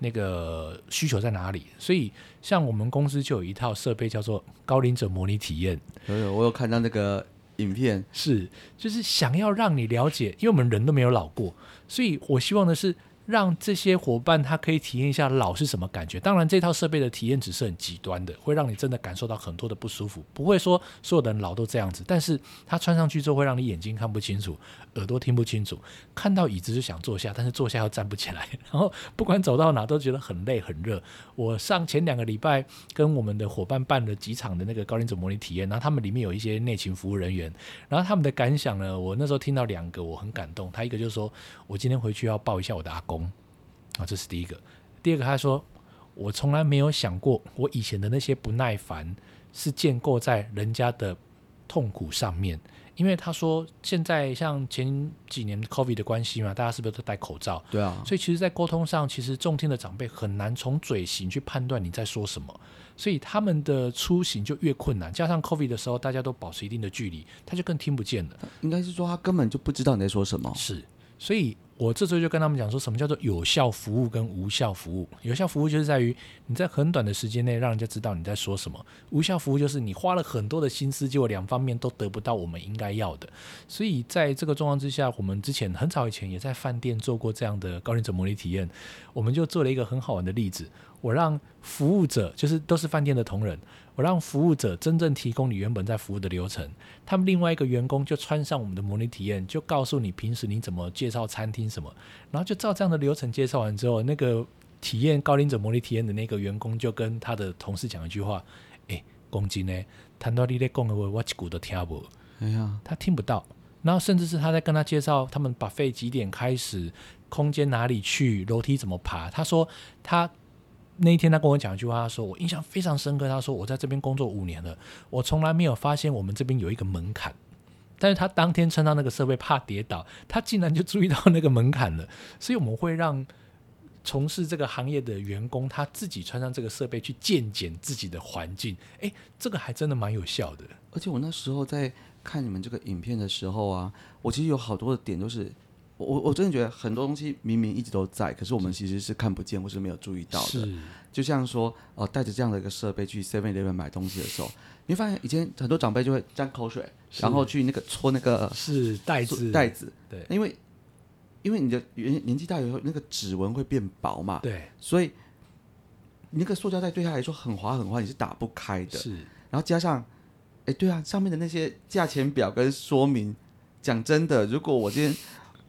那个需求在哪里。所以像我们公司就有一套设备叫做高龄者模拟体验，我有看到那个影片，是就是想要让你了解，因为我们人都没有老过，所以我希望的是。让这些伙伴他可以体验一下老是什么感觉。当然，这套设备的体验只是很极端的，会让你真的感受到很多的不舒服。不会说所有的人老都这样子，但是他穿上去之后会让你眼睛看不清楚，耳朵听不清楚，看到椅子就想坐下，但是坐下又站不起来。然后不管走到哪都觉得很累很热。我上前两个礼拜跟我们的伙伴办了几场的那个高龄者模拟体验，然后他们里面有一些内勤服务人员，然后他们的感想呢，我那时候听到两个我很感动。他一个就是说我今天回去要抱一下我的阿公。啊，这是第一个。第二个，他说：“我从来没有想过，我以前的那些不耐烦是建构在人家的痛苦上面。因为他说，现在像前几年 COVID 的关系嘛，大家是不是都戴口罩？对啊。所以其实，在沟通上，其实重听的长辈很难从嘴型去判断你在说什么，所以他们的出行就越困难。加上 COVID 的时候，大家都保持一定的距离，他就更听不见了。应该是说，他根本就不知道你在说什么。是，所以。我这时候就跟他们讲说，什么叫做有效服务跟无效服务？有效服务就是在于你在很短的时间内让人家知道你在说什么；无效服务就是你花了很多的心思，结果两方面都得不到我们应该要的。所以在这个状况之下，我们之前很早以前也在饭店做过这样的高龄者模拟体验，我们就做了一个很好玩的例子。我让服务者，就是都是饭店的同仁，我让服务者真正提供你原本在服务的流程，他们另外一个员工就穿上我们的模拟体验，就告诉你平时你怎么介绍餐厅什么，然后就照这样的流程介绍完之后，那个体验高龄者模拟体验的那个员工就跟他的同事讲一句话：“哎，公斤呢？谈到你在讲的话，我一句都听不。”哎呀，他听不到。然后甚至是他在跟他介绍他们把费几点开始，空间哪里去，楼梯怎么爬，他说他。那一天，他跟我讲一句话，他说我印象非常深刻。他说我在这边工作五年了，我从来没有发现我们这边有一个门槛。但是他当天穿到那个设备，怕跌倒，他竟然就注意到那个门槛了。所以我们会让从事这个行业的员工，他自己穿上这个设备去鉴检自己的环境。诶，这个还真的蛮有效的。而且我那时候在看你们这个影片的时候啊，我其实有好多的点都是。我我真的觉得很多东西明明一直都在，可是我们其实是看不见或是没有注意到的。就像说，哦，带着这样的一个设备去 Seven Eleven 买东西的时候，你会发现以前很多长辈就会沾口水，然后去那个搓那个是袋子袋子。对，因为因为你的年年纪大以后，那个指纹会变薄嘛。对，所以那个塑胶袋对他来说很滑很滑，你是打不开的。是，然后加上，哎，对啊，上面的那些价钱表跟说明，讲真的，如果我今天。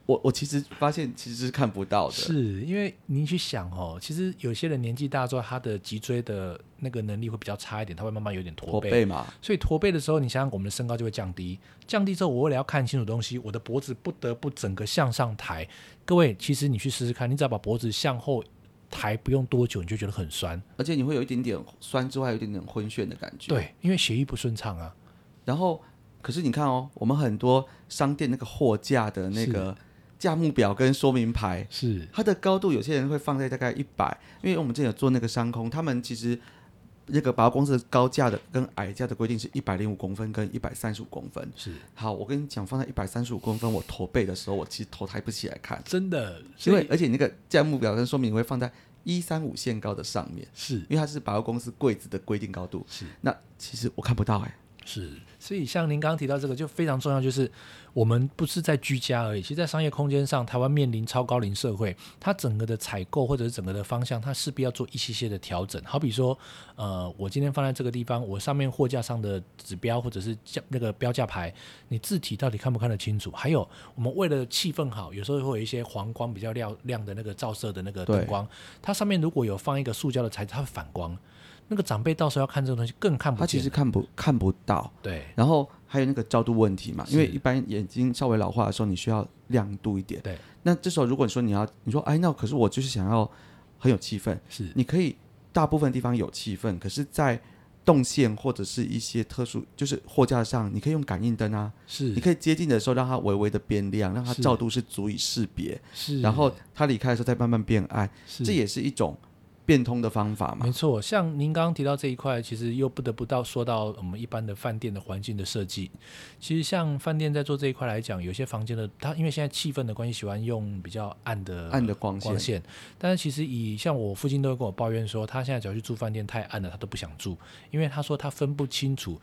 我我其实发现其实是看不到的，是因为您去想哦，其实有些人年纪大之后，他的脊椎的那个能力会比较差一点，他会慢慢有点驼背嘛。所以驼背的时候，你想想我们的身高就会降低，降低之后，我为了要看清楚东西，我的脖子不得不整个向上抬。各位，其实你去试试看，你只要把脖子向后抬，不用多久你就觉得很酸，而且你会有一点点酸之外，有一点点昏眩的感觉。对，因为血液不顺畅啊。然后，可是你看哦，我们很多商店那个货架的那个。价目表跟说明牌是。它的高度，有些人会放在大概一百，因为我们之前有做那个商空，他们其实那个百货公司的高架的跟矮架的规定是一百零五公分跟一百三十五公分。是。好，我跟你讲，放在一百三十五公分，我驼背的时候，我其实头抬不起来看，真的，因为而且那个价目表跟说明会放在一三五限高的上面，是。因为它是百货公司柜子的规定高度。是。那其实我看不到哎、是，所以像您刚刚提到这个就非常重要，就是我们不是在居家而已，其实在商业空间上，台湾面临超高龄社会，它整个的采购或者是整个的方向，它势必要做一些些的调整。好比说，呃，我今天放在这个地方，我上面货架上的指标或者是价那个标价牌，你字体到底看不看得清楚？还有，我们为了气氛好，有时候会有一些黄光比较亮亮的那个照射的那个灯光，它上面如果有放一个塑胶的材质，它会反光。那个长辈到时候要看这个东西更看不见。他其实看不看不到。对。然后还有那个照度问题嘛，因为一般眼睛稍微老化的时候，你需要亮度一点。对。那这时候如果你说你要，你说哎，那可是我就是想要很有气氛，是。你可以大部分地方有气氛，可是，在动线或者是一些特殊，就是货架上，你可以用感应灯啊，是。你可以接近的时候让它微微的变亮，让它照度是足以识别，是，然后它离开的时候再慢慢变暗，是。这也是一种变通的方法嘛没。错。像您刚刚提到这一块，其实又不得不到说到我们一般的饭店的环境的设计。其实像饭店在做这一块来讲，有些房间的它因为现在气氛的关系，喜欢用比较暗的暗的光线光线。但是其实以像我父亲都会跟我抱怨说，他现在只要去住饭店太暗了，他都不想住，因为他说他分不清楚。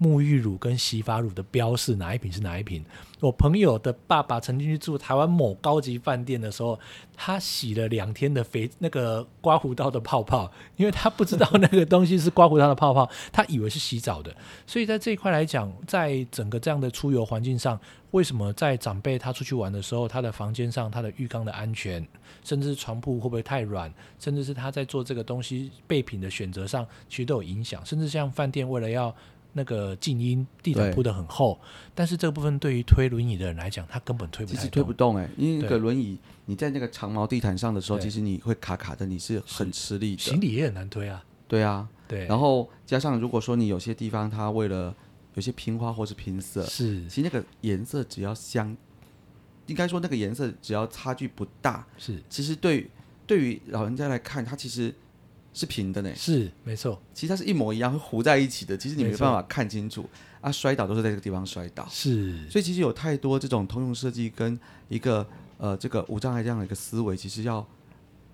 沐浴乳跟洗发乳的标示哪一瓶是哪一瓶？我朋友的爸爸曾经去住台湾某高级饭店的时候，他洗了两天的肥那个刮胡刀的泡泡，因为他不知道那个东西是刮胡刀的泡泡，他以为是洗澡的。所以在这一块来讲，在整个这样的出游环境上，为什么在长辈他出去玩的时候，他的房间上他的浴缸的安全，甚至床铺会不会太软，甚至是他在做这个东西备品的选择上，其实都有影响。甚至像饭店为了要那个静音，地毯铺得很厚，但是这个部分对于推轮椅的人来讲，他根本推不太其实推不动。动哎、因为那个轮椅你在那个长毛地毯上的时候，其实你会卡卡的，你是很吃力的。行李也很难推啊，对啊，对，然后加上如果说你有些地方它为了有些拼花或是拼色，是。其实那个颜色只要相，应该说那个颜色只要差距不大，是。其实对对于老人家来看，他其实是平的呢。是没错，其实它是一模一样，会糊在一起的。其实你没办法看清楚啊，摔倒都是在这个地方摔倒。是所以其实有太多这种通用设计跟一个呃这个无障碍这样的一个思维，其实要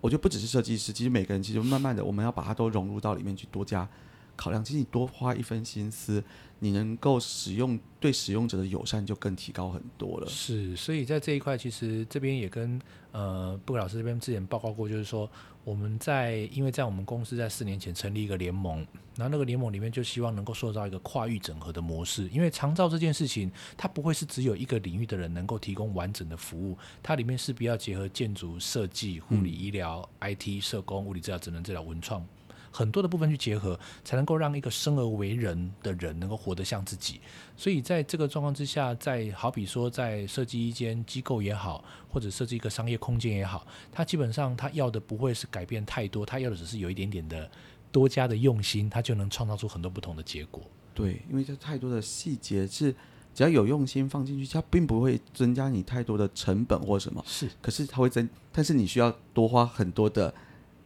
我觉得不只是设计师，其实每个人其实慢慢的我们要把它都融入到里面去，多加考量。其实你多花一分心思，你能够使用对使用者的友善就更提高很多了。是，所以在这一块，其实这边也跟呃布老师这边之前报告过，就是说我们在因为在我们公司在四年前成立一个联盟，然后那个联盟里面就希望能够塑造一个跨域整合的模式，因为长照这件事情，它不会是只有一个领域的人能够提供完整的服务，它里面势必要结合建筑设计、护理、医疗、IT、社工、物理治疗、智能治疗、文创。很多的部分去结合，才能够让一个生而为人的人能够活得像自己。所以在这个状况之下，在好比说在设计一间机构也好，或者设计一个商业空间也好，它基本上它要的不会是改变太多，它要的只是有一点点的多加的用心，它就能创造出很多不同的结果。对，因为这太多的细节是只要有用心放进去，它并不会增加你太多的成本或什么，是可是它会增，但是你需要多花很多的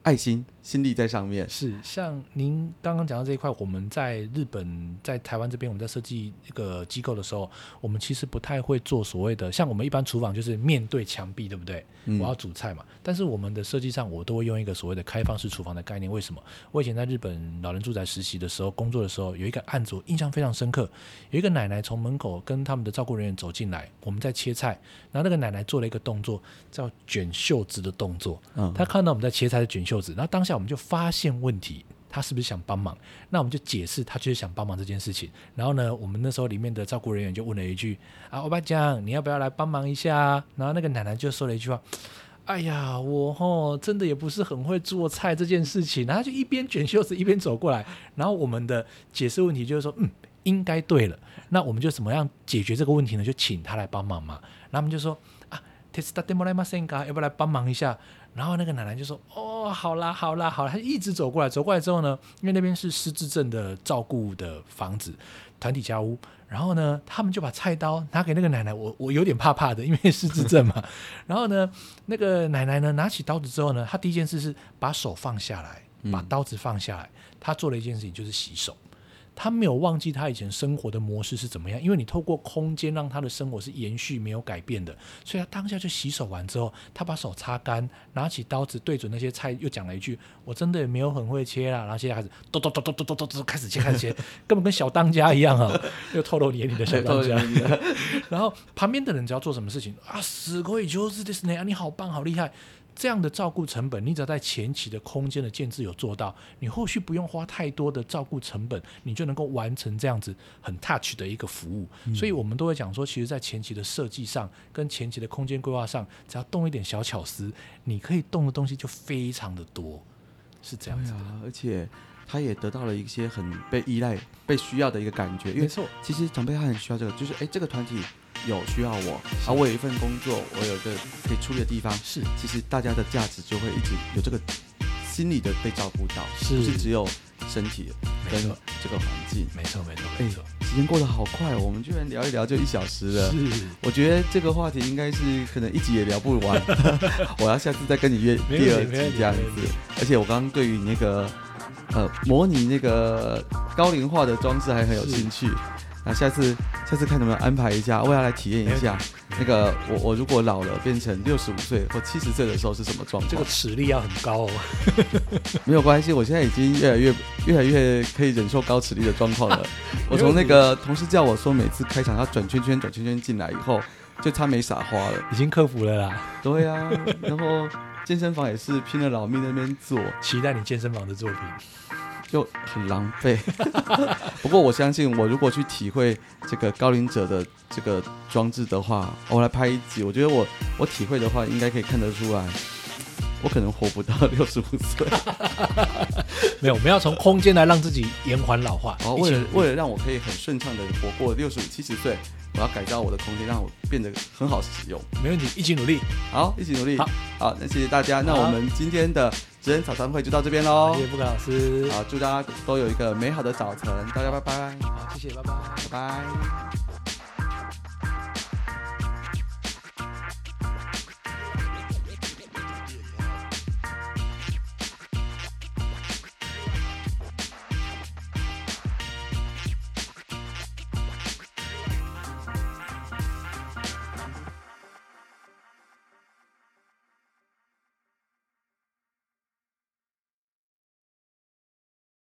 爱心心力在上面。是，像您刚刚讲到这一块，我们在日本、在台湾这边，我们在设计一个机构的时候，我们其实不太会做所谓的，像我们一般厨房就是面对墙壁，对不对？嗯我要煮菜嘛。但是我们的设计上，我都会用一个所谓的开放式厨房的概念。为什么？我以前在日本老人住宅实习的时候，工作的时候，有一个案子我印象非常深刻。有一个奶奶从门口跟他们的照顾人员走进来，我们在切菜，然后那个奶奶做了一个动作，叫卷袖子的动作。嗯，她看到我们在切菜的卷袖子，然后当下我们就发现问题，他是不是想帮忙？那我们就解释他就是想帮忙这件事情。然后呢，我们那时候里面的照顾人员就问了一句：“啊，欧巴酱，你要不要来帮忙一下啊？”然后那个奶奶就说了一句话：“哎呀，我吼真的也不是很会做菜这件事情。”然后就一边卷袖子一边走过来，然后我们的解释问题就是说：“嗯，应该对了。”那我们就怎么样解决这个问题呢？就请他来帮忙嘛。然后我们就说：“啊。”テスタデモライマセンか要不要来帮忙一下？ 然后那个奶奶就说：“哦，好啦，好啦，好啦。”她一直走过来，走过来之后呢，因为那边是失智症的照顾的房子，团体家屋。然后呢，他们就把菜刀拿给那个奶奶，我我有点怕怕的，因为失智症嘛。然后呢，那个奶奶呢拿起刀子之后呢，她第一件事是把手放下来，把刀子放下来，她做了一件事情，就是洗手。他没有忘记他以前生活的模式是怎么样，因为你透过空间让他的生活是延续没有改变的，所以他当下就洗手完之后，他把手擦干，拿起刀子对准那些菜，又讲了一句：“我真的也没有很会切啦。”然后现在开始咚咚咚咚咚咚咚开始切，开始切，根本跟小当家一样啊！又透露眼里的小当家。然后旁边的人只要做什么事情啊，死鬼就是这是那样，你好棒，好厉害。这样的照顾成本，你只要在前期的空间的建制有做到，你后续不用花太多的照顾成本，你就能够完成这样子很 touch 的一个服务。所以我们都会讲说，其实，在前期的设计上跟前期的空间规划上，只要动一点小巧思，你可以动的东西就非常的多，是这样子的。而且他也得到了一些很被依赖、被需要的一个感觉。没错，其实长辈他很需要这个，就是哎，这个团体。有需要我，而我有一份工作，我有一个可以处理的地方，是，其实大家的价值就会一直有这个心理的被照顾到，是，不是只有身体跟这个环境，没错没错没错。时间过得好快，我们居然聊一聊就一小时了，是，我觉得这个话题应该是可能一集也聊不完，我要下次再跟你约第二集这样子。而且我刚刚对于那个呃模拟那个高龄化的装置还很有兴趣。那下次，下次看能不能安排一下，我要来体验一下。那个，我我如果老了变成六十五岁或七十岁的时候是什么状况？这个齿力要很高哦。没有关系，我现在已经越来越越来越可以忍受高齿力的状况了。我从那个同事叫我说，每次开场要转圈圈转圈圈进来以后，就差没撒花了，已经克服了啦。对啊，然后健身房也是拼了老命在那边做，期待你健身房的作品。就很狼狈，不过我相信，我如果去体会这个高龄者的这个装置的话，我来拍一集，我觉得我我体会的话，应该可以看得出来，我可能活不到 六十五岁。没有，我们要从空间来让自己延缓老化。哦，为了为了让我可以很顺畅的活过六十五、七十岁，我要改造我的空间，让我变得很好使用。没问题，一起努力。好，一起努力。好，好，那谢谢大家。那我们今天的。今天早餐会就到这边喽，谢谢布克老师。好，祝大家都有一个美好的早晨，大家拜拜。好，谢谢，拜拜，拜拜。